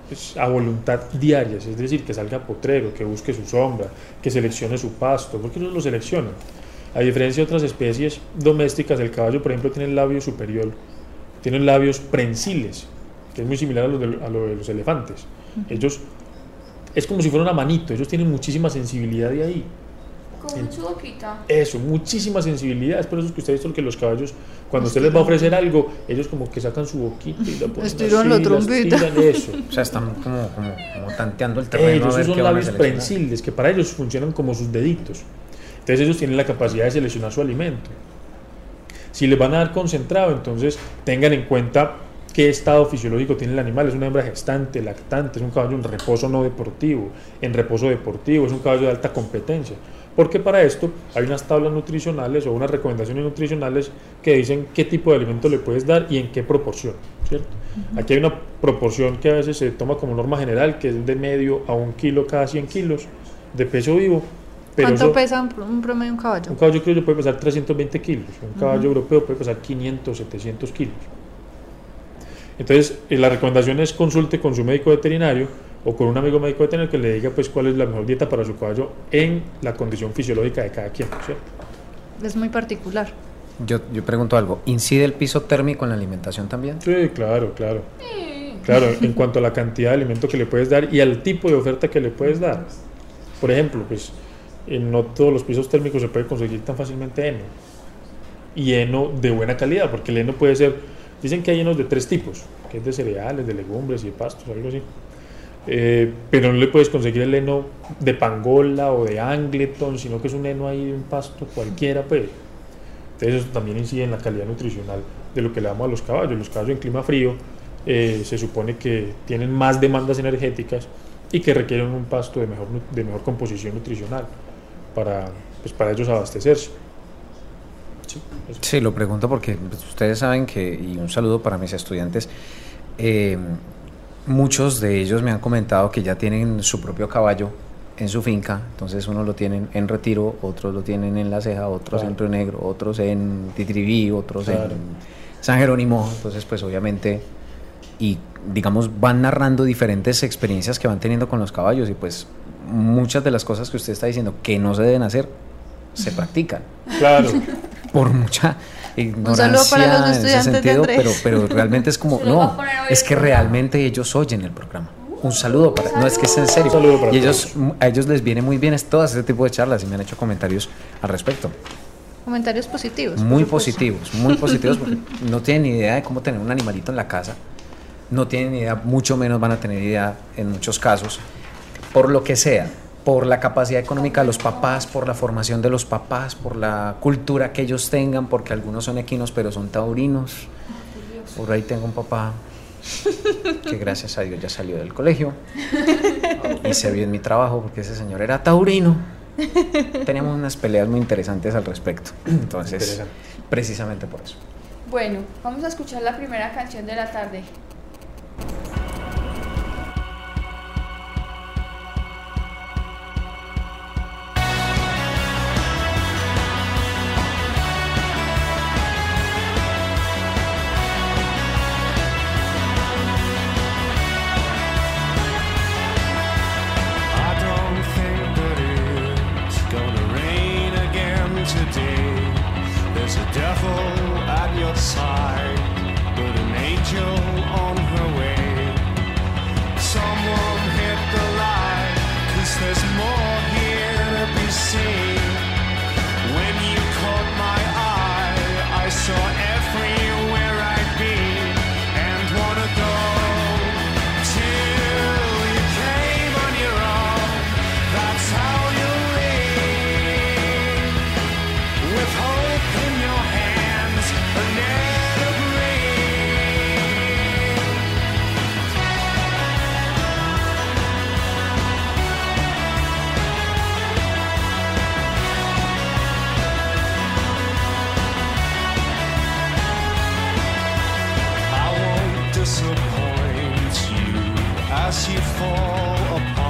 pues, a voluntad diarias, es decir, que salga potrero, que busque su sombra, que seleccione su pasto, porque ellos lo seleccionan. A diferencia de otras especies domésticas, el caballo, por ejemplo, tiene el labio superior, tiene labios prensiles, que es muy similar a lo de, a lo de los elefantes. Ellos es como si fuera una manito, ellos tienen muchísima sensibilidad de ahí. Con su boquita. Eso, muchísima sensibilidad. Es por eso que usted ha visto que los caballos, cuando usted les va a ofrecer algo, ellos como que sacan su boquita y la ponen Estiran la trompeta. Eso. O sea, están como, como, como tanteando el terreno. Ellos a ver son qué labios prensiles, que para ellos funcionan como sus deditos. Entonces ellos tienen la capacidad de seleccionar su alimento. Si les van a dar concentrado, entonces tengan en cuenta qué estado fisiológico tiene el animal. Es una hembra gestante, lactante, es un caballo en reposo no deportivo, en reposo deportivo, es un caballo de alta competencia. Porque para esto hay unas tablas nutricionales o unas recomendaciones nutricionales que dicen qué tipo de alimento le puedes dar y en qué proporción. ¿cierto? Uh -huh. Aquí hay una proporción que a veces se toma como norma general, que es de medio a un kilo cada 100 kilos de peso vivo. Pero ¿Cuánto eso, pesa un promedio un caballo? Un caballo criollo puede pesar 320 kilos, un caballo uh -huh. europeo puede pesar 500, 700 kilos. Entonces, eh, la recomendación es consulte con su médico veterinario o con un amigo médico veterinario que le diga pues cuál es la mejor dieta para su caballo en la condición fisiológica de cada quien, ¿cierto? Es muy particular. Yo, yo pregunto algo, ¿incide el piso térmico en la alimentación también? Sí, claro, claro. Claro, en cuanto a la cantidad de alimento que le puedes dar y al tipo de oferta que le puedes dar. Por ejemplo, pues en no todos los pisos térmicos se puede conseguir tan fácilmente heno. Y heno de buena calidad, porque el heno puede ser Dicen que hay henos de tres tipos, que es de cereales, de legumbres y de pastos, algo así. Eh, pero no le puedes conseguir el heno de pangola o de angleton, sino que es un heno ahí de un pasto cualquiera, pues. Entonces eso también incide en la calidad nutricional de lo que le damos a los caballos. Los caballos en clima frío eh, se supone que tienen más demandas energéticas y que requieren un pasto de mejor, de mejor composición nutricional para, pues, para ellos abastecerse. Sí, sí, lo pregunto porque pues, ustedes saben que, y un saludo para mis estudiantes, eh, muchos de ellos me han comentado que ya tienen su propio caballo en su finca, entonces unos lo tienen en Retiro, otros lo tienen en La Ceja, otros claro. en Río Negro, otros en Titribí, otros claro. en San Jerónimo, entonces pues obviamente, y digamos van narrando diferentes experiencias que van teniendo con los caballos y pues muchas de las cosas que usted está diciendo que no se deben hacer, se practican. Claro. por mucha ignorancia en ese sentido, pero, pero realmente es como, no, es que realmente ellos oyen el programa. Un saludo para, no es que es en serio. y ellos, a ellos les viene muy bien es todas ese tipo de charlas y me han hecho comentarios al respecto. Comentarios positivos. Muy positivos, muy positivos porque no tienen ni idea de cómo tener un animalito en la casa. No tienen ni idea, mucho menos van a tener idea en muchos casos, por lo que sea por la capacidad económica de los papás, por la formación de los papás, por la cultura que ellos tengan, porque algunos son equinos pero son taurinos. Por ahí tengo un papá que gracias a Dios ya salió del colegio. Hice bien mi trabajo porque ese señor era taurino Teníamos unas peleas muy interesantes al respecto. Entonces, Interesante. precisamente por eso. Bueno, vamos a escuchar la primera canción de la tarde. As you fall apart.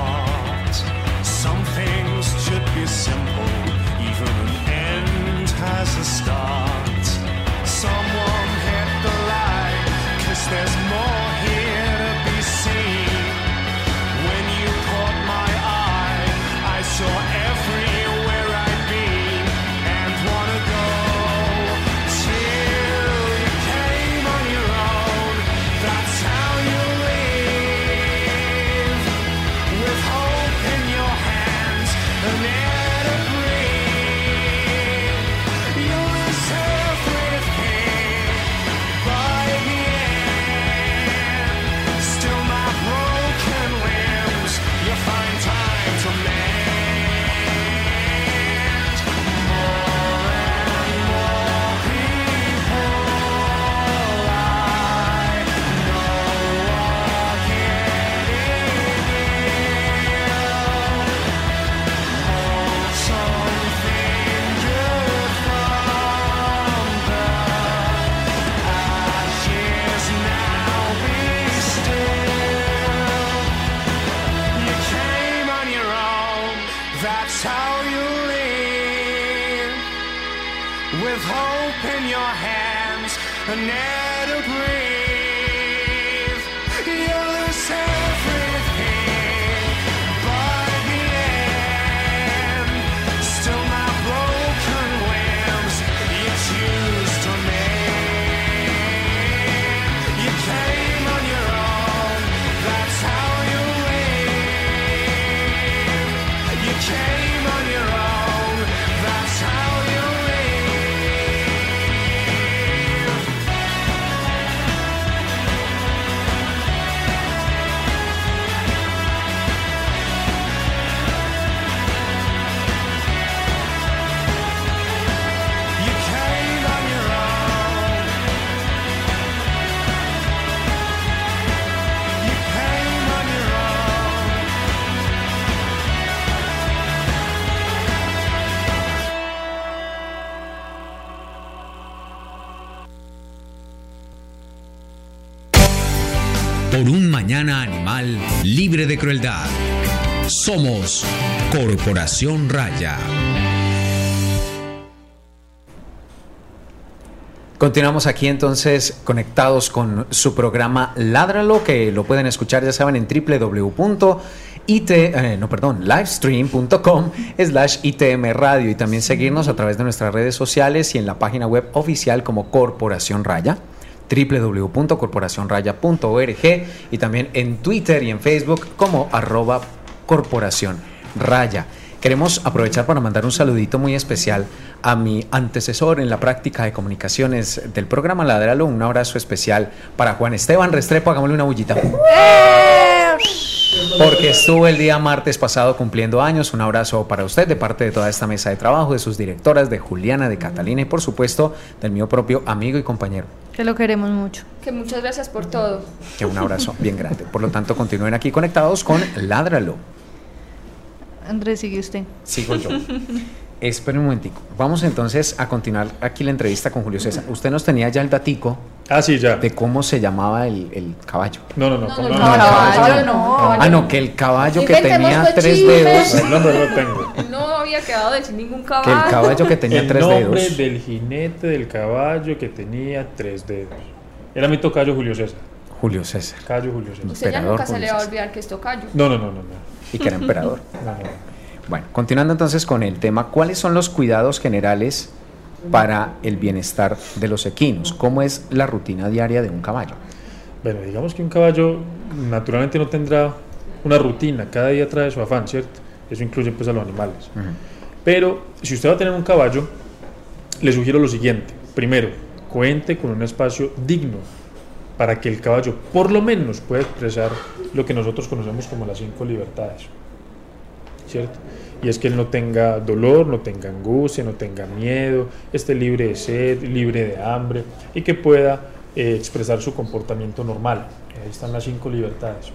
Animal libre de crueldad. Somos Corporación Raya. Continuamos aquí entonces conectados con su programa Ládralo, que lo pueden escuchar, ya saben, en www.it, eh, no, perdón, livestream.com slash ITM Radio y también seguirnos a través de nuestras redes sociales y en la página web oficial como Corporación Raya www.corporacionraya.org y también en Twitter y en Facebook como arroba Corporación Raya. Queremos aprovechar para mandar un saludito muy especial a mi antecesor en la práctica de comunicaciones del programa Ladralo. Un abrazo especial para Juan Esteban Restrepo. Hagámosle una bullita. Porque estuvo el día martes pasado cumpliendo años. Un abrazo para usted de parte de toda esta mesa de trabajo, de sus directoras, de Juliana, de Catalina y por supuesto del mío propio amigo y compañero. Que lo queremos mucho. Que muchas gracias por todo. Que un abrazo bien grande. Por lo tanto, continúen aquí conectados con Ládralo. Andrés, sigue usted. Sigo yo. Espera un momentico. Vamos entonces a continuar aquí la entrevista con Julio César. Usted nos tenía ya el datico Ah, sí, ya. de cómo se llamaba el, el caballo. No, no, no. No, ¿cómo no, no, no, no, caballo no. Ah, no, que el caballo que tenía tres chismes. dedos, El nombre no lo tengo. No había quedado de sin ningún que caballo. el caballo que tenía el tres nombre dedos. del jinete del caballo que tenía tres dedos. Era mi tocayo Julio César. Julio César. Cayo Julio César. Usted ya nunca se le va a César. olvidar que es tocayo. No, no, no, no. no. Y que era emperador. No, no. Bueno, continuando entonces con el tema, ¿cuáles son los cuidados generales para el bienestar de los equinos? ¿Cómo es la rutina diaria de un caballo? Bueno, digamos que un caballo naturalmente no tendrá una rutina, cada día trae su afán, ¿cierto? Eso incluye pues a los animales. Pero si usted va a tener un caballo, le sugiero lo siguiente. Primero, cuente con un espacio digno para que el caballo por lo menos pueda expresar lo que nosotros conocemos como las cinco libertades. ¿Cierto? Y es que él no tenga dolor, no tenga angustia, no tenga miedo, esté libre de sed, libre de hambre y que pueda eh, expresar su comportamiento normal. Ahí están las cinco libertades.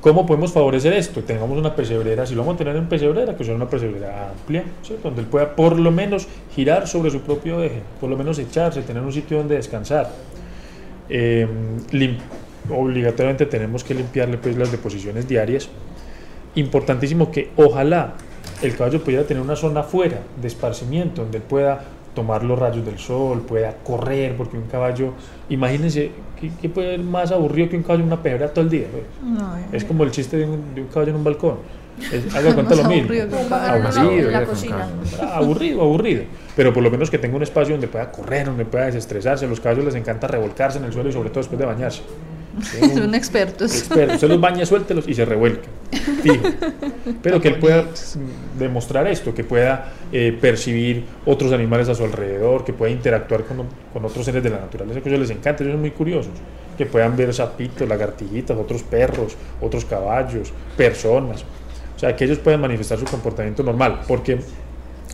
¿Cómo podemos favorecer esto? Tengamos una pesebrera, si lo vamos a tener en pesebrera, que sea una pesebrera amplia, ¿cierto? donde él pueda por lo menos girar sobre su propio eje, por lo menos echarse, tener un sitio donde descansar. Eh, obligatoriamente tenemos que limpiarle pues, las deposiciones diarias. Importantísimo que ojalá el caballo pudiera tener una zona fuera de esparcimiento, donde él pueda tomar los rayos del sol, pueda correr, porque un caballo, imagínense, ¿qué, qué puede haber más aburrido que un caballo en una pesebrera todo el día? pues? No, Es como el chiste de un, de un caballo en un balcón. Es, haga cuenta lo mismo. aburrido la cocina. Ah, aburrido, aburrido. Pero por lo menos que tenga un espacio donde pueda correr, donde pueda desestresarse. A los caballos les encanta revolcarse en el suelo y sobre todo después de bañarse. son expertos. Experto. Usted los baña, suéltelos y se revuelcan. Fijo. Pero que él pueda demostrar esto, que pueda eh, percibir otros animales a su alrededor, que pueda interactuar con, con otros seres de la naturaleza, que a ellos les encanta, ellos son muy curiosos. Que puedan ver sapitos, lagartijitas, otros perros, otros caballos, personas. O sea, que ellos puedan manifestar su comportamiento normal. Porque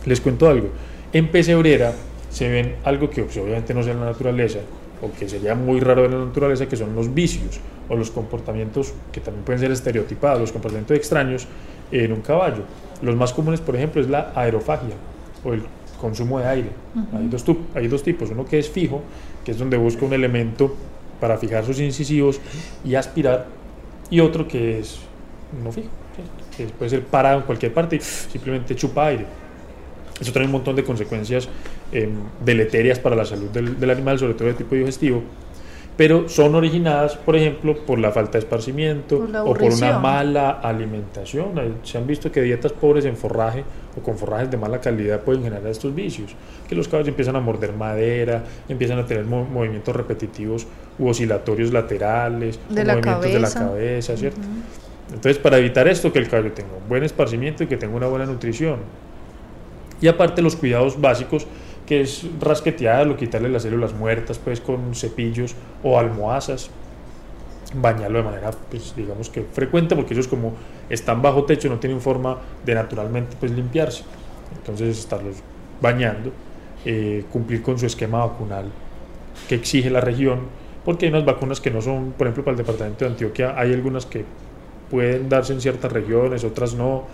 les cuento algo. En pesebrera se ven algo que obviamente no sea la naturaleza, o que sería muy raro en la naturaleza, que son los vicios o los comportamientos que también pueden ser estereotipados, los comportamientos extraños en un caballo. Los más comunes, por ejemplo, es la aerofagia o el consumo de aire. hay, dos hay dos tipos, uno que es fijo, que es donde busca un elemento para fijar sus incisivos y aspirar, y otro que es no fijo, ¿sí? que puede ser parado en cualquier parte y simplemente chupa aire. Eso trae un montón de consecuencias eh, deleterias para la salud del, del animal, sobre todo de tipo digestivo, pero son originadas, por ejemplo, por la falta de esparcimiento Por o por una mala alimentación. Se han visto que dietas pobres en forraje o con forrajes de mala calidad pueden generar estos vicios, que los caballos empiezan a morder madera, empiezan a tener mo- movimientos repetitivos u oscilatorios laterales, o De la movimientos de la cabeza. cabeza, ¿cierto? Entonces, para evitar esto, que el caballo tenga un buen esparcimiento y que tenga una buena nutrición. Y aparte los cuidados básicos, que es rasquetearlo, quitarle las células muertas pues con cepillos o almohazas, bañarlo de manera pues digamos que frecuente porque ellos como están bajo techo no tienen forma de naturalmente pues limpiarse. Entonces estarlos bañando, eh, cumplir con su esquema vacunal que exige la región, porque hay unas vacunas que no son, por ejemplo, para el departamento de Antioquia hay algunas que pueden darse en ciertas regiones, otras no,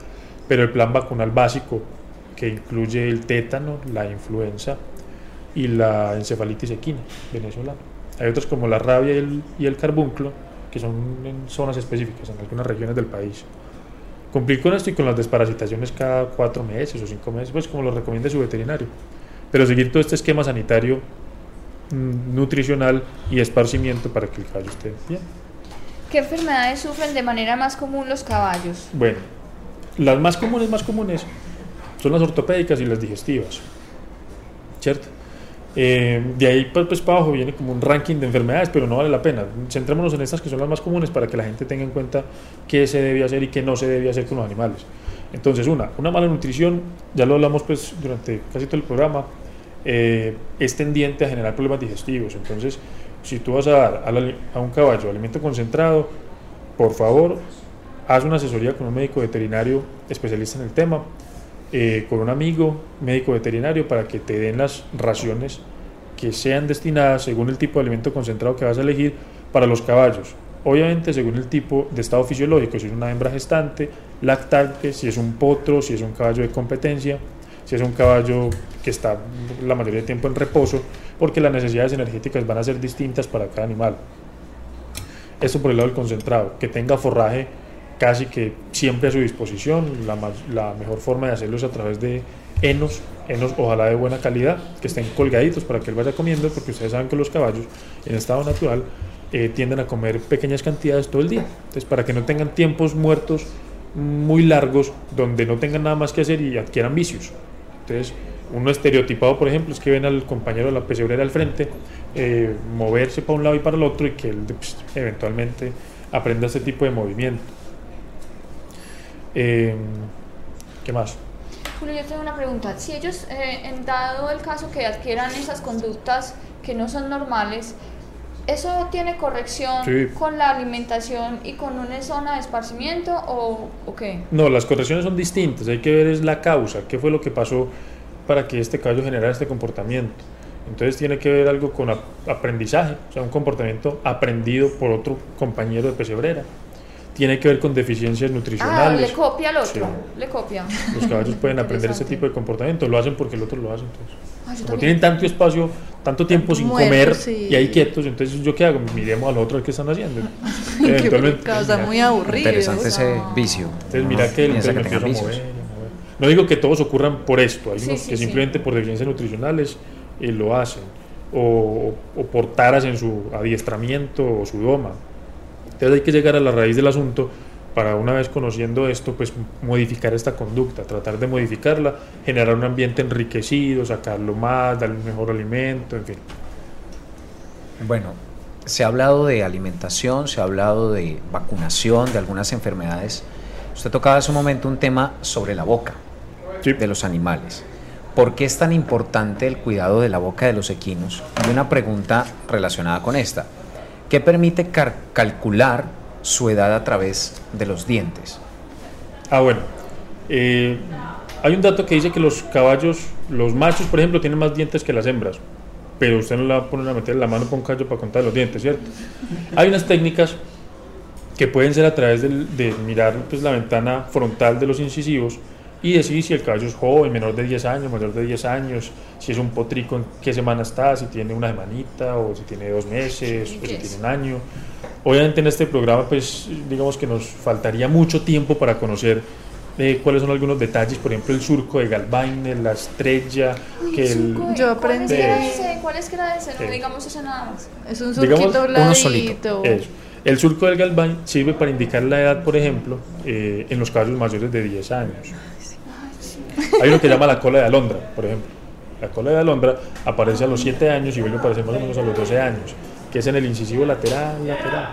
pero el plan vacunal básico que incluye el tétano, la influenza y la encefalitis equina venezolana. Hay otras como la rabia y el, y el carbúnculo, que son en zonas específicas, en algunas regiones del país. Cumplir con esto y con las desparasitaciones cada cuatro meses o cinco meses, pues como lo recomienda su veterinario. Pero seguir todo este esquema sanitario, mm, nutricional y esparcimiento para que el caballo esté bien. ¿Qué enfermedades sufren de manera más común los caballos? Bueno, las más comunes, más comunes son las ortopédicas y las digestivas, ¿cierto? Eh, de ahí pues, pues, para abajo viene como un ranking de enfermedades, pero no vale la pena. Centrémonos en estas que son las más comunes para que la gente tenga en cuenta qué se debe hacer y qué no se debe hacer con los animales. Entonces, una, una mala nutrición, ya lo hablamos pues durante casi todo el programa, eh, es tendiente a generar problemas digestivos. Entonces, si tú vas a dar al ali- a un caballo alimento concentrado, por favor, haz una asesoría con un médico veterinario especialista en el tema, eh, con un amigo médico veterinario para que te den las raciones que sean destinadas según el tipo de alimento concentrado que vas a elegir para los caballos. Obviamente, según el tipo de estado fisiológico, si es una hembra gestante, lactante, si es un potro, si es un caballo de competencia, si es un caballo que está la mayoría del tiempo en reposo, porque las necesidades energéticas van a ser distintas para cada animal. Esto por el lado del concentrado, que tenga forraje casi que siempre a su disposición. La, mejor forma de hacerlo es a través de enos, enos ojalá de buena calidad, que estén colgaditos para que él vaya comiendo, porque ustedes saben que los caballos en estado natural eh, tienden a comer pequeñas cantidades todo el día. Entonces, para que no tengan tiempos muertos muy largos donde no tengan nada más que hacer y adquieran vicios. Entonces, uno estereotipado, por ejemplo, es que ven al compañero de la pesebrera al frente eh, moverse para un lado y para el otro y que él pues, eventualmente aprenda este tipo de movimiento. Eh, ¿Qué más? Julio, yo tengo una pregunta. Si ellos, eh, en dado el caso que adquieran esas conductas que no son normales, ¿eso tiene corrección Sí. con la alimentación y con una zona de esparcimiento o, o qué? No, las correcciones son distintas. Hay que ver es la causa, qué fue lo que pasó para que este caballo generara este comportamiento. Entonces tiene que ver algo con ap- aprendizaje, o sea, un comportamiento aprendido por otro compañero de pesebrera. Tiene que ver con deficiencias Ah, nutricionales. le copia al otro, Sí. le copia. Los caballos pueden aprender ese tipo de comportamiento, lo hacen porque el otro lo hace. Entonces. Ah, yo Como también. tienen tanto espacio, tanto tiempo sin comer sí. y ahí quietos, entonces yo qué hago, miremos al otro a ver qué están haciendo. Qué Eventualmente, causa mira, muy aburrida. Interesante ese vicio. entonces Uno mira que el me que empiezo a mover, a mover. No digo que todos ocurran por esto, hay Sí, unos sí, que sí. simplemente por deficiencias nutricionales eh, lo hacen, o, o por taras en su adiestramiento o su doma. Entonces hay que llegar a la raíz del asunto para una vez conociendo esto, pues modificar esta conducta, tratar de modificarla, generar un ambiente enriquecido, sacarlo más, darle un mejor alimento, en fin. Bueno, se ha hablado de alimentación, se ha hablado de vacunación, de algunas enfermedades. Usted tocaba hace un momento un tema sobre la boca Sí. de los animales. ¿Por qué es tan importante el cuidado de la boca de los equinos? Y una pregunta relacionada con esta. ¿Qué permite calcular su edad a través de los dientes? Ah, bueno. Eh, hay un dato que dice que los caballos, los machos, por ejemplo, tienen más dientes que las hembras. Pero usted no le va a poner a meter la mano por un callo para contar los dientes, ¿cierto? Hay unas técnicas que pueden ser a través del- de, mirar pues, la ventana frontal de los incisivos y decir si el caballo es joven, menor de 10 años, mayor de 10 años, si es un potrico, en qué semana está, si tiene una semanita o si tiene dos meses o si tiene un año. Obviamente en este programa pues digamos que nos faltaría mucho tiempo para conocer eh, cuáles son algunos detalles, por ejemplo el surco de Galvaine, la estrella, que el, de- Yo ¿Cuál es que era aprendí- ese? ¿Cuál es que era ese? No Sí. digamos eso nada más. Es un Digamos, surquito uno bladito. solito. Eso. El surco del Galván sirve para indicar la edad, por ejemplo, eh, en los caballos mayores de 10 años. Hay uno que llama la cola de alondra, por ejemplo. La cola de alondra aparece a los 7 años y vuelve a aparecer más o menos a los 12 años, que es en el incisivo lateral, lateral.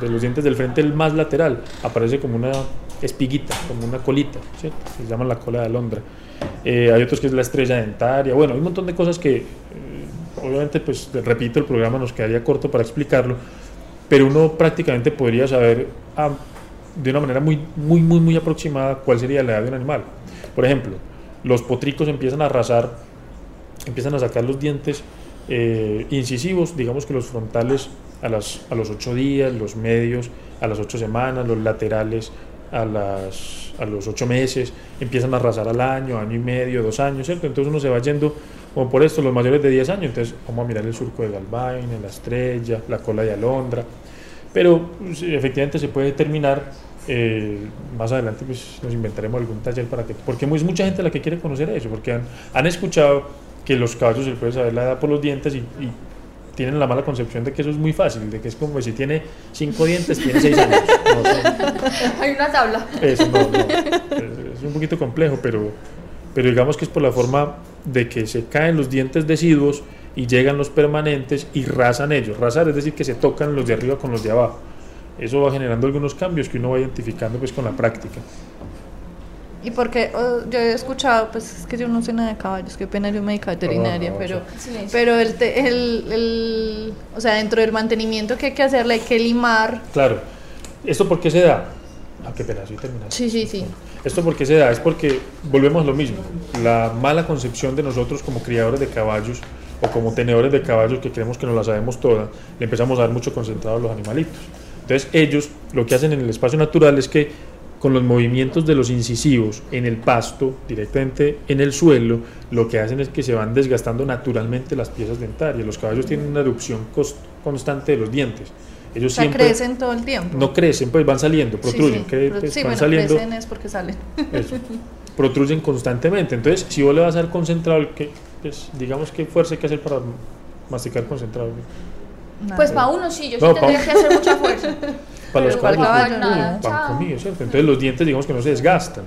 De los dientes del frente, el más lateral, aparece como una espiguita, como una colita, ¿cierto? Se llama la cola de alondra. Eh, hay otros que es la estrella dentaria. Bueno, hay un montón de cosas que, eh, obviamente, pues repito, el programa nos quedaría corto para explicarlo, pero uno prácticamente podría saber ah, de una manera muy, muy, muy, muy aproximada cuál sería la edad de un animal. Por ejemplo, los potricos empiezan a arrasar, empiezan a sacar los dientes eh, incisivos, digamos que los frontales a, las, a los 8 días, los medios a las 8 semanas, los laterales a, las, a los 8 meses, empiezan a arrasar al año, año y medio, dos años, ¿cierto? Entonces uno se va yendo como por esto, los mayores de 10 años, entonces vamos a mirar el surco de Galvain, la estrella, la cola de alondra, pero sí, efectivamente se puede determinar eh, más adelante pues nos inventaremos algún taller para que porque es mucha gente la que quiere conocer eso porque han, han escuchado que los caballos se les puede saber la edad por los dientes y, y tienen la mala concepción de que eso es muy fácil de que es como si tiene cinco dientes tiene seis años No, Hay una tabla. eso no, no. Es, es un poquito complejo, pero, pero digamos que es por la forma de que se caen los dientes deciduos y llegan los permanentes y rasan ellos. Rasar es decir que se tocan los de arriba con los de abajo. Eso va generando algunos cambios que uno va identificando pues con la práctica. Y porque oh, yo he escuchado, pues es que yo no sé nada de caballos, qué pena, yo médica veterinaria, Oh, no, pero, Silencio. pero el, te- el, el, o sea, dentro del mantenimiento que hay que hacerle hay que limar. Claro, ¿esto por qué se da? Ah, qué pena, sí terminaste. Sí, sí, sí. ¿Esto por qué se da? Es porque volvemos a lo mismo. La mala concepción de nosotros como criadores de caballos o como tenedores de caballos que creemos que nos la sabemos toda, le empezamos a dar mucho concentrado a los animalitos. Entonces ellos lo que hacen en el espacio natural es que con los movimientos de los incisivos en el pasto, directamente en el suelo, lo que hacen es que se van desgastando naturalmente las piezas dentarias. Los caballos tienen una erupción constante de los dientes. Ellos O sea, siempre crecen todo el tiempo. no crecen, pues van saliendo, protruyen, sí. cre- pues, sí, van bueno, saliendo, crecen es porque salen. eso, protruyen constantemente. Entonces, si vos le vas a dar concentrado, que, pues, digamos qué fuerza hay que hacer para masticar concentrado. Pues para uno sí, yo sí No, tendría que hacer mucha fuerza. Para los Pero para el caballos, caballo pues, nada, ¿cierto? Entonces los dientes digamos que no se desgastan.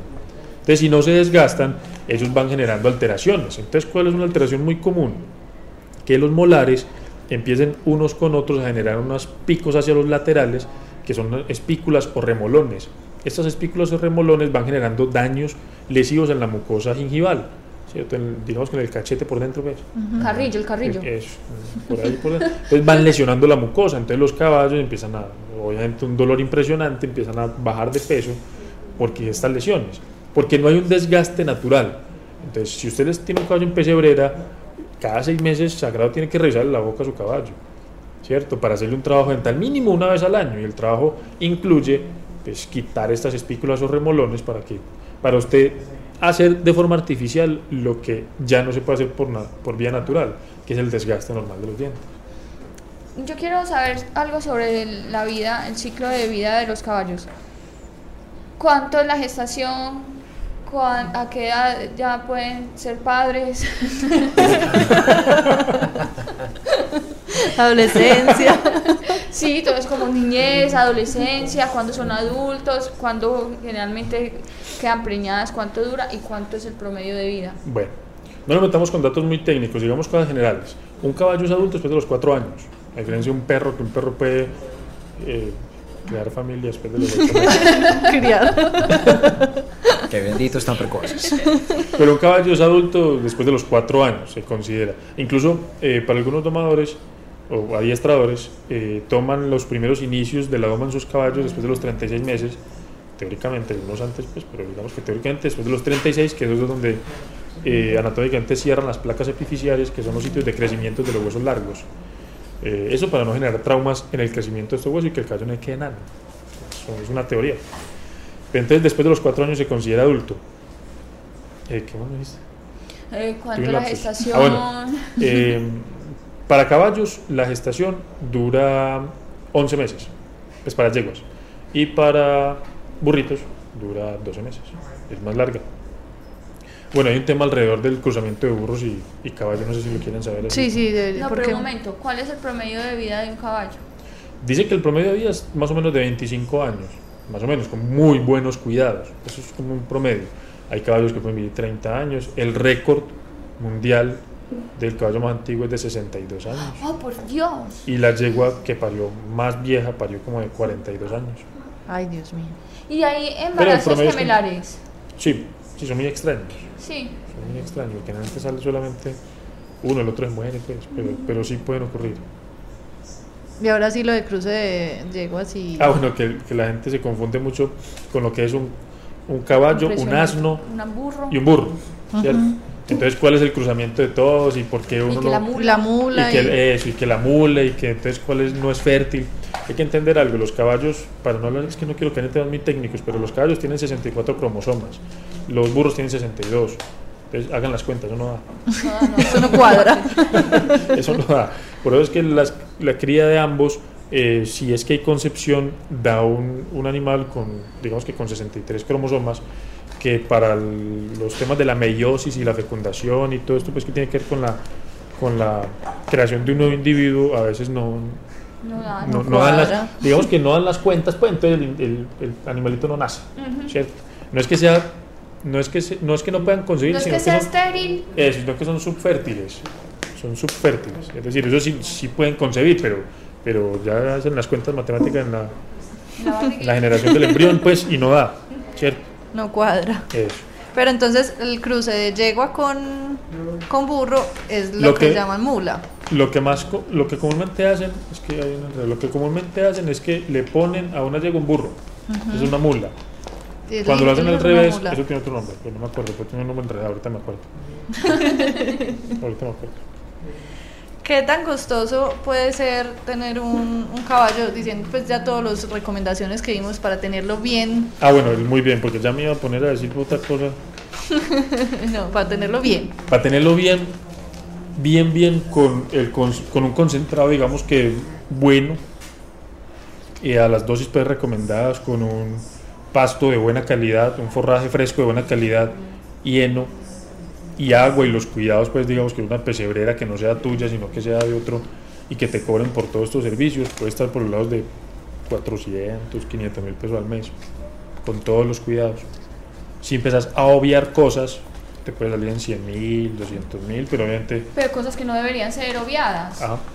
Entonces si no se desgastan, ellos van generando alteraciones. Entonces, ¿cuál es una alteración muy común? Que los molares empiecen unos con otros a generar unos picos hacia los laterales, que son espículas o remolones. Estas espículas o remolones van generando daños lesivos en la mucosa gingival, ¿cierto? En- digamos que en el cachete por dentro, ¿ves? Carrillo, el carrillo. Eso, por ahí, por ahí. Entonces van lesionando la mucosa, entonces los caballos empiezan a, obviamente un dolor impresionante, empiezan a bajar de peso porque estas lesiones, porque no hay un desgaste natural. Entonces, si ustedes tienen un caballo en pesebrera, cada seis meses Sagrado tiene que revisarle la boca a su caballo, ¿cierto? Para hacerle un trabajo dental mínimo una vez al año y el trabajo incluye pues, quitar estas espículas o remolones para que para usted hacer de forma artificial lo que ya no se puede hacer por, por vía natural, que es el desgaste normal de los dientes. Yo quiero saber algo sobre la vida, el ciclo de vida de los caballos. ¿Cuánto es la gestación? ¿Cuán- ¿A qué edad ya pueden ser padres? Adolescencia. sí, todo es como niñez, adolescencia, cuándo son adultos, cuándo generalmente quedan preñadas, cuánto dura y cuánto es el promedio de vida. Bueno, no nos metamos con datos muy técnicos, digamos cosas generales. Un caballo es adulto después de los cuatro años, a diferencia de un perro, que un perro puede eh, crear familia después de los ocho meses. Criar. Qué benditos tan precoces. Pero un caballo es adulto después de los cuatro años, se considera. Incluso eh, para algunos domadores o adiestradores, eh, toman los primeros inicios de la doma en sus caballos después de los 36 meses, teóricamente, algunos antes, pues, pero digamos que teóricamente después de los 36, que es donde eh, anatómicamente cierran las placas epifisiarias, que son los sitios de crecimiento de los huesos largos. Eh, eso para no generar traumas en el crecimiento de estos huesos y que el caballo no quede enano. Eso es una teoría. Entonces, después de los cuatro años se considera adulto. Eh, ¿Qué más me dijiste? Eh, ¿Cuánto la gestación? Ah, bueno. Eh, para caballos, la gestación dura 11 meses, es para yeguas. Y para burritos dura 12 meses, es más larga. Bueno, hay un tema alrededor del cruzamiento de burros y, y caballos, no sé si lo quieren saber. así. Sí, sí, de, No, porque pero un momento, ¿cuál es el promedio de vida de un caballo? Dice que el promedio de vida es más o menos de 25 años, más o menos, con muy buenos cuidados. Eso es como un promedio. Hay caballos que pueden vivir 30 años. El récord mundial del caballo más antiguo es de 62 años. ¡Oh, por Dios! Y la yegua que parió más vieja parió como de 42 años. Ay, Dios mío. Y hay embarazos gemelares. Sí, sí, son muy extraños. Sí. Son muy extraños. Que antes sale solamente uno, el otro se muere, pues, pero, pero sí pueden ocurrir. Y ahora sí lo de cruce de yeguas y... Ah, bueno, que, que la gente se confunde mucho con lo que es un, un caballo, un asno Un burro. y un burro, ¿cierto? Entonces, ¿cuál es el cruzamiento de todos y por qué Y uno que no... la mula. La mula y que y- eso, y que la mula y que entonces cuál es, no es fértil. Hay que entender algo, los caballos, para no hablar, es que no quiero caer en temas muy técnicos, pero los caballos tienen 64 cromosomas, los burros tienen 62. Entonces hagan las cuentas, eso no da. No, no, Eso no cuadra. Eso no da. Por eso es que las- la cría de ambos, eh, si es que hay concepción, da un, un animal con, digamos que con 63 cromosomas, que para el- los temas de la meiosis y la fecundación y todo esto, pues que tiene que ver con la, con la creación de un nuevo individuo, a veces no, no da, no, dan las, digamos que no dan las cuentas, pues entonces el, el- el animalito no nace, ¿cierto? No es que sea, no es que, se- no es que no puedan concebir, No es sino que sea son- estéril. sino que son subfértiles. Son subfértiles. Es decir, ellos sí, sí pueden concebir, pero, pero ya hacen las cuentas matemáticas en la, La generación del embrión, pues, y no da. ¿Cierto? No cuadra. Eso. Pero entonces el cruce de yegua con, con burro es lo, Lo que, que- llaman mula. Lo que más, lo que comúnmente hacen, es que hay un lo que comúnmente hacen es que le ponen a una yegua un burro. Es una mula. Es Cuando lo hacen al revés, eso tiene otro nombre, pero no me acuerdo, pero tiene un nombre enredado, ahorita me acuerdo. ahorita me acuerdo. ¿Qué tan costoso puede ser tener un, un caballo? Diciendo pues ya todas las recomendaciones que dimos para tenerlo bien, Ah, bueno, muy bien, porque ya me iba a poner a decir otra cosa. no, para tenerlo bien. Para tenerlo bien, bien, bien, con, con un concentrado, digamos que bueno, y a las dosis pues, recomendadas, con un pasto de buena calidad, un forraje fresco de buena calidad, heno y agua y los cuidados, pues digamos que una pesebrera que no sea tuya, sino que sea de otro y que te cobren por todos estos servicios, puede estar por los lados de 400, 500 mil pesos al mes, con todos los cuidados. Si empiezas a obviar cosas, te puede salir en 100 mil, 200 mil, pero obviamente... Pero cosas que no deberían ser obviadas. Ajá.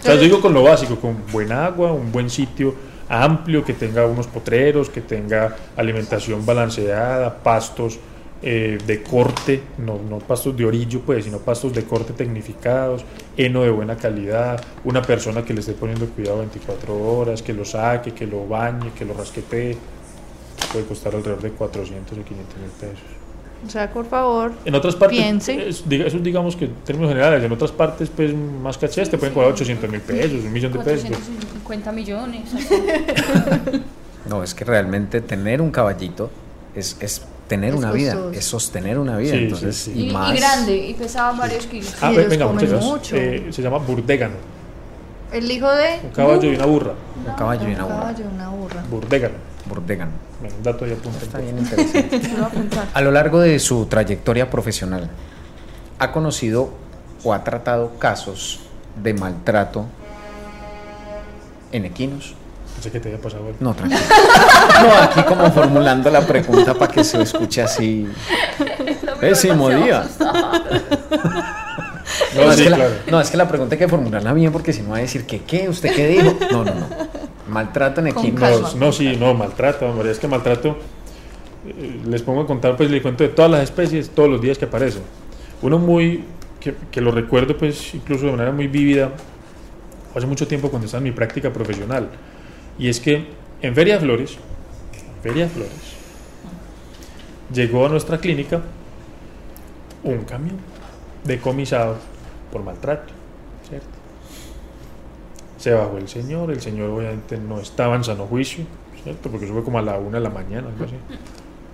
O sea, yo digo con lo básico, con buen agua, un buen sitio amplio, que tenga unos potreros, que tenga alimentación balanceada, pastos eh, de corte, no, no pastos de orillo, pues, sino pastos de corte tecnificados, heno de buena calidad, una persona que le esté poniendo cuidado 24 horas, que lo saque, que lo bañe, que lo rasquetee, puede costar alrededor de 400 o 500 mil pesos. O sea, por favor, En otras partes, Piense. es- eso digamos que en términos generales, en otras partes, pues más cachés te pueden cobrar 800 mil pesos, un millón de pesos. 450 millones. No, es que realmente tener un caballito es, es tener Es una vida, es sostener una vida. Sí, sí, entonces, sí. Y, y y más. grande, y pesaba varios kilos. Ah, Y ellos venga, comen muchachos, mucho. eh, se llama burdégano, el hijo de... un caballo y una burra. Un caballo y Un una burra. caballo y una burra. Burdégano, Bueno, un dato ahí apunta. Está bien interesante. A lo largo de su trayectoria profesional, ¿ha conocido o ha tratado casos de maltrato en equinos? Pensé que te había pasado. No, tranquilo. No, aquí como formulando la pregunta para que se escuche así. Pésimo día. No, No, es que la, no, es que la pregunta hay que formularla bien porque si no va a decir que qué, usted qué dijo. No, no, no. Maltrato en. No, no, sí, no, maltrato, hombre, es que maltrato, eh, les pongo a contar, pues le cuento de todas las especies, todos los días que aparecen. Uno muy, que, que lo recuerdo pues incluso de manera muy vívida, hace mucho tiempo cuando estaba en mi práctica profesional, y es que en Feria de Flores, en Feria de Flores, llegó a nuestra clínica un camión decomisado por maltrato, ¿cierto? Se bajó el señor, el señor obviamente no estaba en sano juicio, ¿cierto? Porque eso fue como a la una de la mañana, algo así.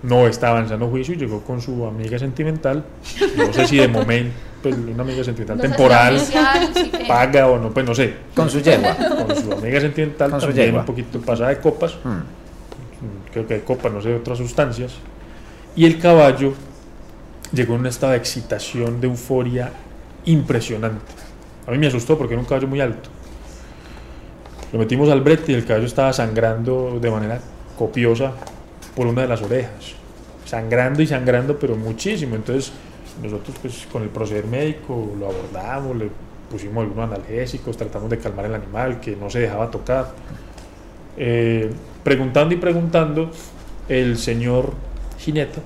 No estaba en sano juicio y llegó con su amiga sentimental, no sé si de momento, pues una amiga sentimental No sé si temporal, paga o no, pues no sé, Con su yegua. con su amiga sentimental Con su también yegua. un poquito pasada de copas, Mm. creo que de copas, no sé, de otras sustancias, y el caballo llegó en un estado de excitación, de euforia impresionante. A mí me asustó porque era un caballo muy alto. Lo metimos al brete y el caballo estaba sangrando de manera copiosa por una de las orejas. Sangrando y sangrando, pero muchísimo. Entonces, nosotros, pues, con el proceder médico, lo abordamos, le pusimos algunos analgésicos, tratamos de calmar el animal, que no se dejaba tocar. Eh, preguntando y preguntando, el señor jinete,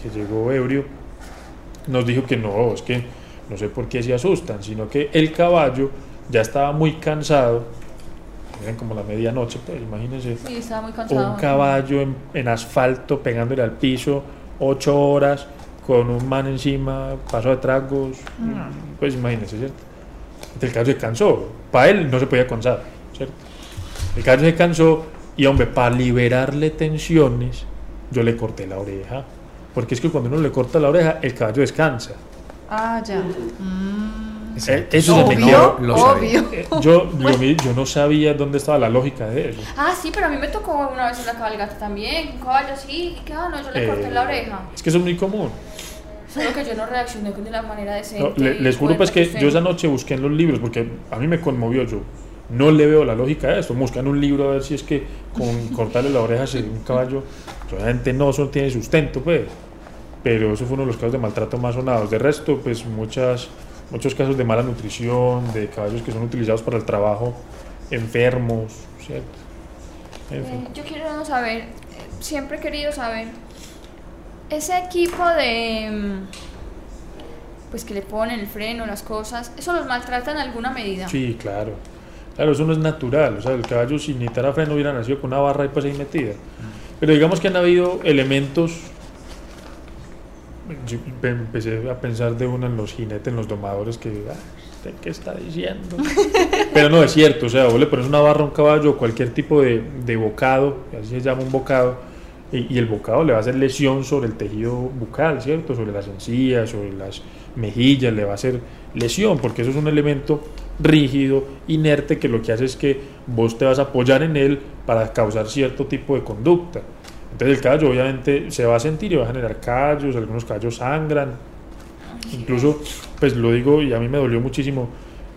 que llegó ebrio, nos dijo que no, es que no sé por qué se asustan, sino que el caballo ya estaba muy cansado, eran como la medianoche, pues imagínense, Sí, estaba muy cansado. un caballo en, en asfalto pegándole al piso ocho horas con un man encima, paso de tragos, pues imagínense, ¿cierto? Entonces el caballo se cansó, para él no se podía cansar, ¿cierto? El caballo se cansó y hombre, para liberarle tensiones, yo le corté la oreja, porque es que cuando uno le corta la oreja, el caballo descansa. Ah, ya. Mm. Eh, Eso se me Obvio, lo obvio. eh, yo, yo, yo no sabía dónde estaba la lógica de eso. Ah, sí, pero a mí me tocó una vez en la cabalgata también, un caballo así, y que ah, no, yo le corté Eh, la oreja. Es que eso es muy común. Solo que yo no reaccioné de la manera No, decente. le- les juro pues que yo esa noche busqué en los libros, porque a mí me conmovió, yo no le veo la lógica a esto, busca en un libro a ver si es que con cortarle la oreja a un caballo, obviamente no, eso no tiene sustento pues, pero eso fue uno de los casos de maltrato más sonados, de resto pues muchas, muchos casos de mala nutrición, de caballos que son utilizados para el trabajo, enfermos, ¿cierto? En fin. Eh, yo quiero saber, siempre he querido saber, ese equipo de. mm, Pues que le ponen el freno, las cosas, ¿eso los maltrata en alguna medida? Sí, claro. Claro, eso no es natural. O sea, el caballo sin necesitar freno hubiera nacido con una barra y pues ahí metida. Pero digamos que han habido elementos. Yo pe- empecé a pensar de uno en los jinetes, en los domadores, que ah, ¿usted qué está diciendo? Pero no, es cierto, o sea, vos le pones una barra a un caballo o cualquier tipo de, de bocado, así se llama un bocado, y, y el bocado le va a hacer lesión sobre el tejido bucal, ¿cierto? Sobre las encías, sobre las mejillas, le va a hacer lesión, porque eso es un elemento rígido, inerte, que lo que hace es que vos te vas a apoyar en él para causar cierto tipo de conducta. Entonces el caballo obviamente se va a sentir y va a generar callos, algunos callos sangran, incluso pues lo digo y a mí me dolió muchísimo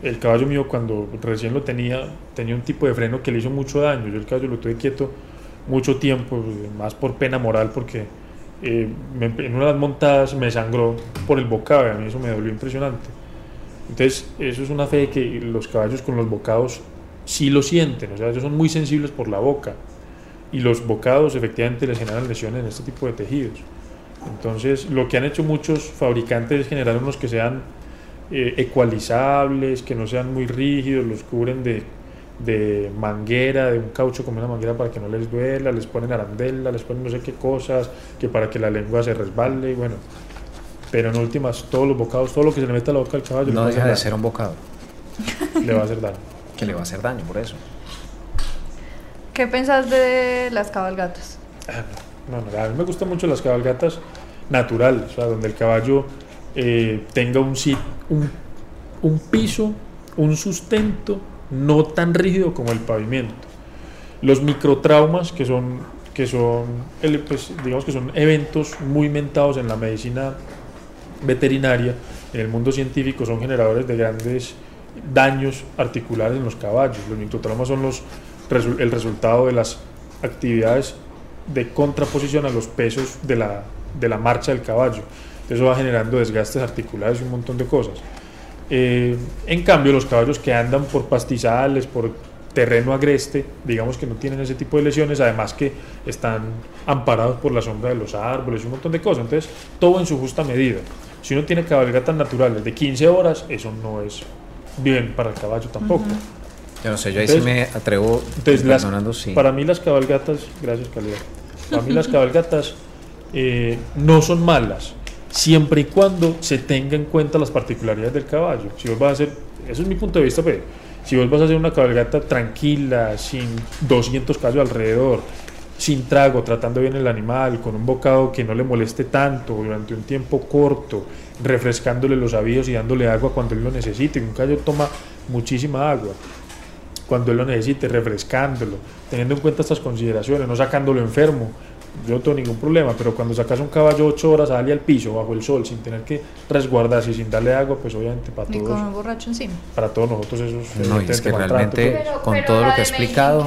el caballo mío cuando recién lo tenía tenía un tipo de freno que le hizo mucho daño. Yo el caballo lo tuve quieto mucho tiempo más por pena moral porque eh, me- en una de las montadas me sangró por el bocado y a mí eso me dolió impresionante. Entonces eso es una fe de que los caballos con los bocados sí lo sienten o sea ellos son muy sensibles por la boca y los bocados efectivamente les generan lesiones en este tipo de tejidos entonces, lo que han hecho muchos fabricantes es generar unos que sean eh, ecualizables, que no sean muy rígidos, los cubren de, de manguera, de un caucho como una manguera para que no les duela, les ponen arandela, les ponen no sé qué cosas, que para que la lengua se resbale, y bueno. Pero en últimas, todos los bocados, todo lo que se le meta a la boca al caballo No deja de hacer ser un bocado, le va a hacer daño. que le va a hacer daño por eso. ¿Qué pensás de las cabalgatas? No, no, a mí me gustan mucho las cabalgatas naturales, o sea, donde el caballo eh, tenga un, piso, un sustento no tan rígido como el pavimento. Los microtraumas, que son, que son pues, digamos que son eventos muy mentados en la medicina veterinaria, en el mundo científico, son generadores de grandes daños articulares en los caballos. Los microtraumas son los, resu- el resultado de las actividades de contraposición a los pesos de la, de la marcha del caballo. Eso va generando desgastes articulares y un montón de cosas. Eh, en cambio, los caballos que andan por pastizales, por terreno agreste, digamos que no tienen ese tipo de lesiones, además que están amparados por la sombra de los árboles un montón de cosas. Entonces, todo en su justa medida. Si uno tiene cabalgatas naturales de 15 horas, eso no es bien para el caballo tampoco. Yo no sé, yo ahí sí me atrevo, Entonces, las- sí. para mí las cabalgatas, gracias Calidad, para mí las cabalgatas eh, no son malas, siempre y cuando se tenga en cuenta las particularidades del caballo. Si vos vas a hacer, eso es mi punto de vista, pues, si vos vas a hacer una cabalgata tranquila, sin 200 caballos alrededor, sin trago, tratando bien el animal, con un bocado que no le moleste tanto durante un tiempo corto, refrescándole los avíos y dándole agua cuando él lo necesite. Un caballo toma muchísima agua cuando él lo necesite, refrescándolo, teniendo en cuenta estas consideraciones, no sacándolo enfermo. Yo no tengo ningún problema, pero cuando sacas un caballo ocho horas a darle al piso bajo el sol sin tener que resguardarse y sin darle agua, pues obviamente para Ni con todos, un borracho encima. para todos nosotros eso es No, y es que realmente- pues. con todo lo que ha explicado.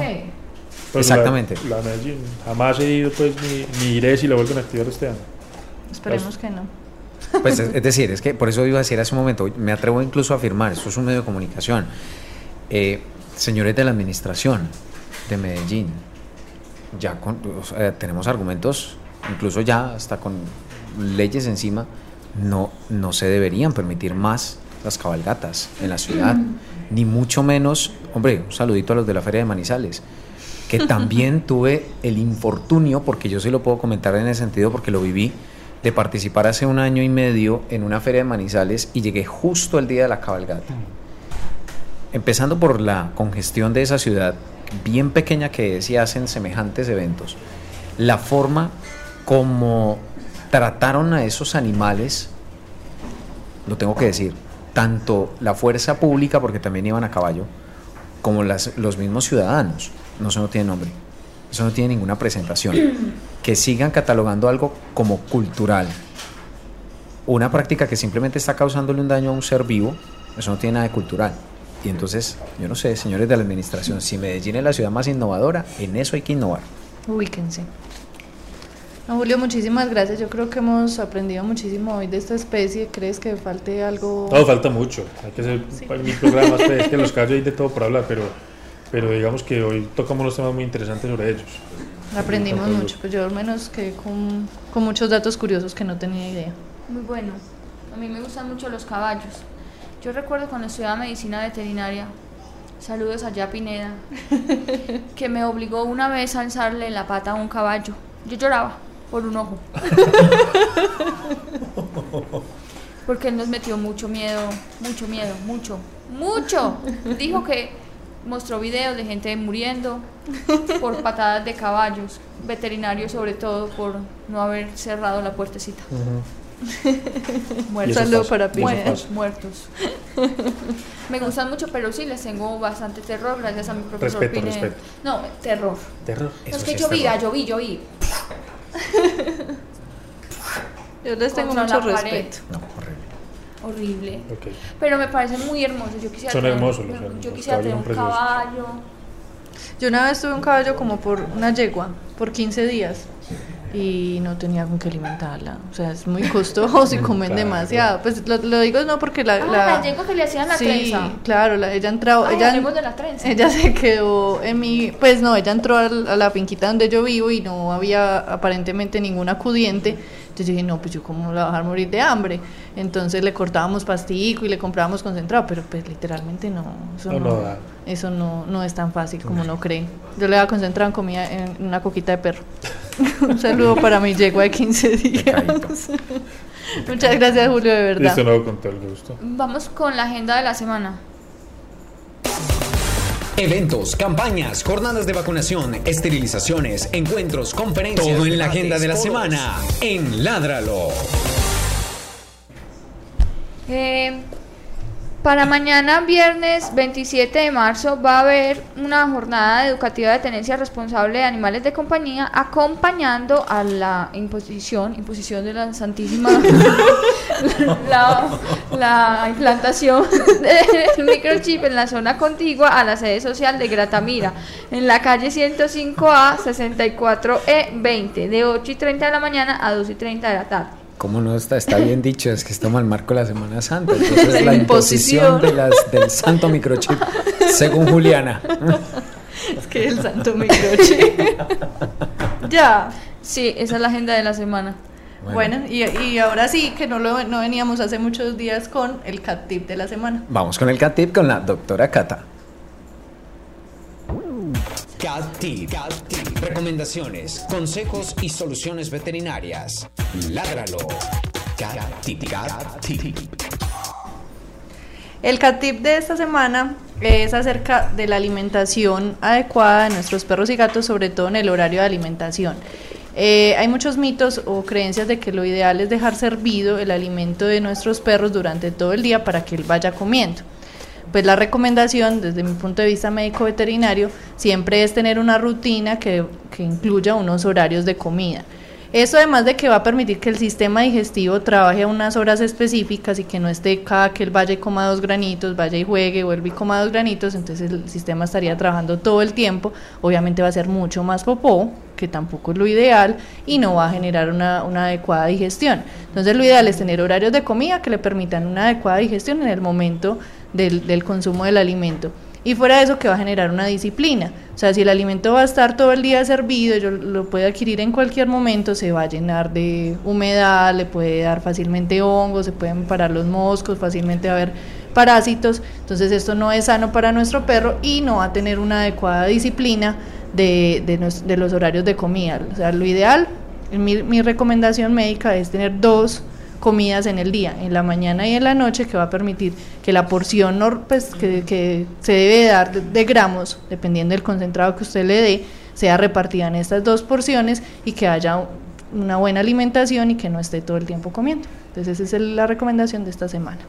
Pues Exactamente. La, la Medellín, jamás he ido, pues ni, ni iré si la vuelven a activar este año. Esperemos que no. Pues es, es decir, es que por eso iba a decir hace un momento, me atrevo incluso a afirmar, esto es un medio de comunicación. Eh, señores de la administración de Medellín, ya con- o sea, tenemos argumentos, incluso ya hasta con leyes encima, no, no se deberían permitir más las cabalgatas en la ciudad, ni mucho menos, hombre, un saludito a los de la Feria de Manizales, que también tuve el infortunio, porque yo sí lo puedo comentar en ese sentido, porque lo viví, de participar hace un año y medio en una feria de Manizales y llegué justo el día de la cabalgata. Empezando por la congestión de esa ciudad, bien pequeña que es y hacen semejantes eventos, la forma como trataron a esos animales, lo tengo que decir, tanto la fuerza pública, porque también iban a caballo, como las, los mismos ciudadanos, no, eso no tiene nombre, eso no tiene ninguna presentación, que sigan catalogando algo como cultural, una práctica que simplemente está causándole un daño a un ser vivo, eso no tiene nada de cultural. Y entonces, yo no sé, señores de la administración, si Medellín es la ciudad más innovadora, en eso hay que innovar. Ubíquense. No, Julio, muchísimas gracias. Yo creo que hemos aprendido muchísimo hoy de esta especie. ¿Crees que falte algo? No, falta mucho. Hay que hacer mil programas, pues, es que en los caballos hay de todo por hablar, pero, pero digamos que hoy tocamos unos temas muy interesantes sobre ellos. Aprendimos mucho, pues yo al menos quedé con, con muchos datos curiosos que no tenía idea. Muy bueno. A mí me gustan mucho los caballos. Yo recuerdo cuando estudiaba medicina veterinaria, saludos allá Pineda, que me obligó una vez a alzarle la pata a un caballo. Yo lloraba por un ojo. porque él nos metió mucho miedo, mucho miedo, mucho, mucho. Dijo que mostró videos de gente muriendo por patadas de caballos, veterinarios sobre todo por no haber cerrado la puertecita. Muertos. saludo para. Muertos, muertos. Me gustan mucho, pero sí les tengo bastante terror gracias a mi profesor Respeto. No, terror. Terror. No, Eso es sí que es llovía, terror. lloví, lloví. Yo les tengo Contra mucho respeto. No, horrible. Horrible. Pero me parecen muy hermosos. Yo quisiera Son tener- hermosos los yo- Yo quisiera tener un preciosos. caballo. Yo una vez tuve un caballo como por una yegua, por 15 días. Y no tenía con qué alimentarla. O sea, es muy costoso y comen Claro. demasiado. Pues lo, lo digo no porque la... Ah, la- la yegua que le hacían la sí, trenza. claro, la- ella entró... Ay, ella, de la trenza. ella se quedó en mi... Pues no, ella entró al- a la finquita donde yo vivo y no había aparentemente ningún acudiente. Entonces yo dije, no, pues yo cómo la voy a dejar morir de hambre. Entonces le cortábamos pastico y le comprábamos concentrado, pero pues literalmente no. Eso No, no, no da. eso no, no es tan fácil como uno cree. Yo le voy a concentrar en comida en una coquita de perro. Un saludo para mi yegua de 15 días. Muchas gracias, Julio, de verdad. Listo, no, con todo el gusto. Vamos con la agenda de la semana. Eventos, campañas, jornadas de vacunación, esterilizaciones, encuentros, conferencias. Todo en la debates, agenda de la semana en Ládralo. Eh, para mañana, viernes 27 de marzo, va a haber una jornada educativa de tenencia responsable de animales de compañía, acompañando a la imposición, imposición de la Santísima, la, la implantación del microchip en la zona contigua a la sede social de Gratamira, en la calle 105A 64E20, de 8 y 30 de la mañana a 2 y 30 de la tarde. ¿Cómo no está? Está bien dicho, es que estamos al marco de la Semana Santa. Entonces La la imposición imposición. de las, del santo microchip, según Juliana. Es que el santo microchip. ya. Sí, esa es la agenda de la semana. Bueno, y, y ahora sí, que no, lo, no veníamos hace muchos días con el cat tip de la semana. Vamos con el cat tip con la doctora Cata. Cat Tip. Recomendaciones, consejos y soluciones veterinarias. Ládralo. Cat Tip. Cat Tip. El cat tip de esta semana es acerca de la alimentación adecuada de nuestros perros y gatos, sobre todo en el horario de alimentación. Eh, hay muchos mitos o creencias de que lo ideal es dejar servido el alimento de nuestros perros durante todo el día para que él vaya comiendo. Pues la recomendación, desde mi punto de vista médico veterinario, siempre es tener una rutina que, que incluya unos horarios de comida. Esto además de que va a permitir que el sistema digestivo trabaje a unas horas específicas y que no esté cada que él vaya y coma dos granitos, vaya y juegue, vuelve y coma dos granitos, entonces el sistema estaría trabajando todo el tiempo, obviamente va a ser mucho más popó, que tampoco es lo ideal, y no va a generar una, una adecuada digestión. Entonces lo ideal es tener horarios de comida que le permitan una adecuada digestión en el momento del, consumo del alimento. Y fuera de eso que va a generar una disciplina. O sea, si el alimento va a estar todo el día servido, yo lo puede adquirir en cualquier momento, se va a llenar de humedad, le puede dar fácilmente hongos, se pueden parar los moscos, fácilmente va a haber parásitos. Entonces esto no es sano para nuestro perro y no va a tener una adecuada disciplina de, de, nos- de los horarios de comida. O sea, lo ideal, mi, mi recomendación médica es tener dos comidas en el día, en la mañana y en la noche, que va a permitir que la porción pues, que, que se debe dar de, de gramos, dependiendo del concentrado que usted le dé, sea repartida en estas dos porciones y que haya una buena alimentación y que no esté todo el tiempo comiendo. Entonces esa es la recomendación de esta semana.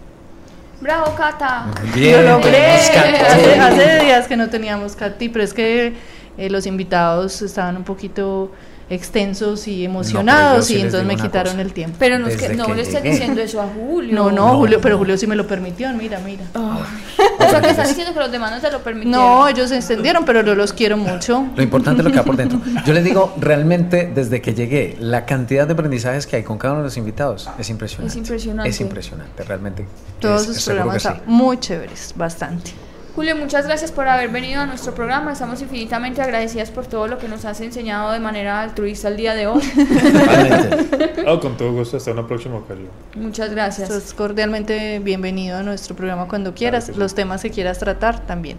Bravo, Cata. Bien, Lo logré. Hace, hace días que no teníamos tip, pero es que eh, los invitados estaban un poquito extensos y emocionados sí y entonces me quitaron cosa. el tiempo. Pero no, es que, no que le llegué. diciendo eso a Julio. No, no, No. Julio, pero Julio sí me lo permitió, mira, mira. O sea, que están diciendo que los demás no te lo permitieron. No, ellos se extendieron, pero yo los quiero mucho. Lo importante es lo que va por dentro. Yo les digo, realmente, desde que llegué, la cantidad de aprendizajes que hay con cada uno de los invitados es impresionante. Es impresionante. Es impresionante, realmente. Todos sus programas sí. están muy chéveres, bastante. Julio, muchas gracias por haber venido a nuestro programa. Estamos infinitamente agradecidas por todo lo que nos has enseñado de manera altruista el día de hoy. Oh, con todo gusto, hasta una próxima ocasión. Muchas gracias. Estás cordialmente bienvenido a nuestro programa cuando quieras. sí. Los temas que quieras tratar también.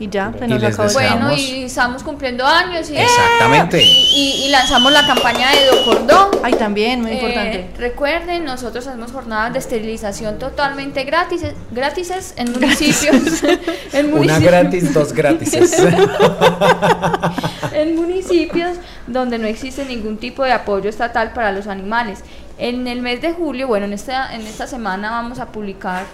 Y ya, se nos acabó. Bueno, y estamos cumpliendo años y, Exactamente. y, y- y lanzamos la campaña de Docordón. Ay, también, muy Eh, importante. recuerden, nosotros hacemos jornadas de esterilización totalmente gratis, gratises en municipios. en Una municipios- gratis, dos gratis. en municipios donde no existe ningún tipo de apoyo estatal para los animales. En el mes de julio, bueno, en esta, en esta semana vamos a publicar,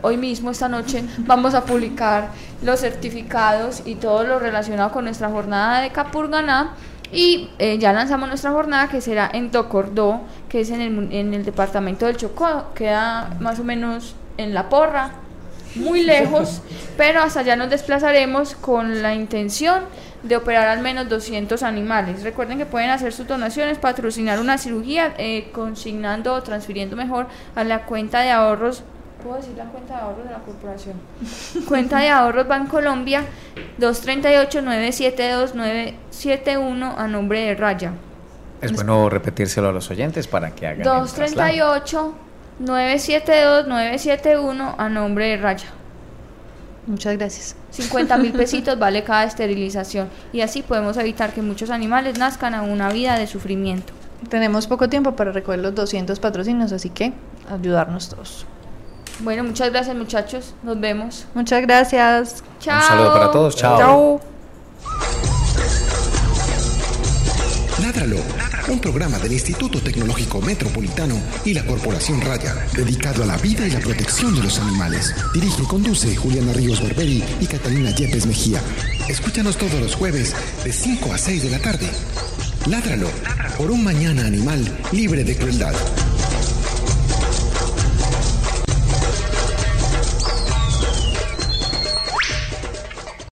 hoy mismo, esta noche, vamos a publicar los certificados y todo lo relacionado con nuestra jornada de Capurganá. Y eh, ya lanzamos nuestra jornada que será en Tocordó, que es en el, en el departamento del Chocó, queda más o menos en La Porra, muy lejos, pero hasta allá nos desplazaremos con la intención de operar al menos 200 animales. Recuerden que pueden hacer sus donaciones, patrocinar una cirugía, eh, consignando o transfiriendo mejor a la cuenta de ahorros. ¿Puedo decir la cuenta de ahorros de la corporación? cuenta de ahorros Bancolombia 238-972-971 a nombre de Raya. Es bueno repetírselo a los oyentes para que hagan. el traslado. 238 972 971 a nombre de Raya. Muchas gracias. 50 mil pesitos vale cada esterilización y así podemos evitar que muchos animales nazcan a una vida de sufrimiento. Tenemos poco tiempo para recoger los 200 patrocinios, así que ayudarnos todos. Bueno, muchas gracias muchachos, nos vemos. Muchas gracias. Chao. Un saludo para todos, chao. Chao. Ládralo, un programa del Instituto Tecnológico Metropolitano y la Corporación Raya, dedicado a la vida y la protección de los animales. Dirige y conduce Juliana Ríos Barberi y Catalina Yepes Mejía. Escúchanos todos los jueves de 5 a 6 de la tarde. Ládralo, por un mañana animal libre de crueldad.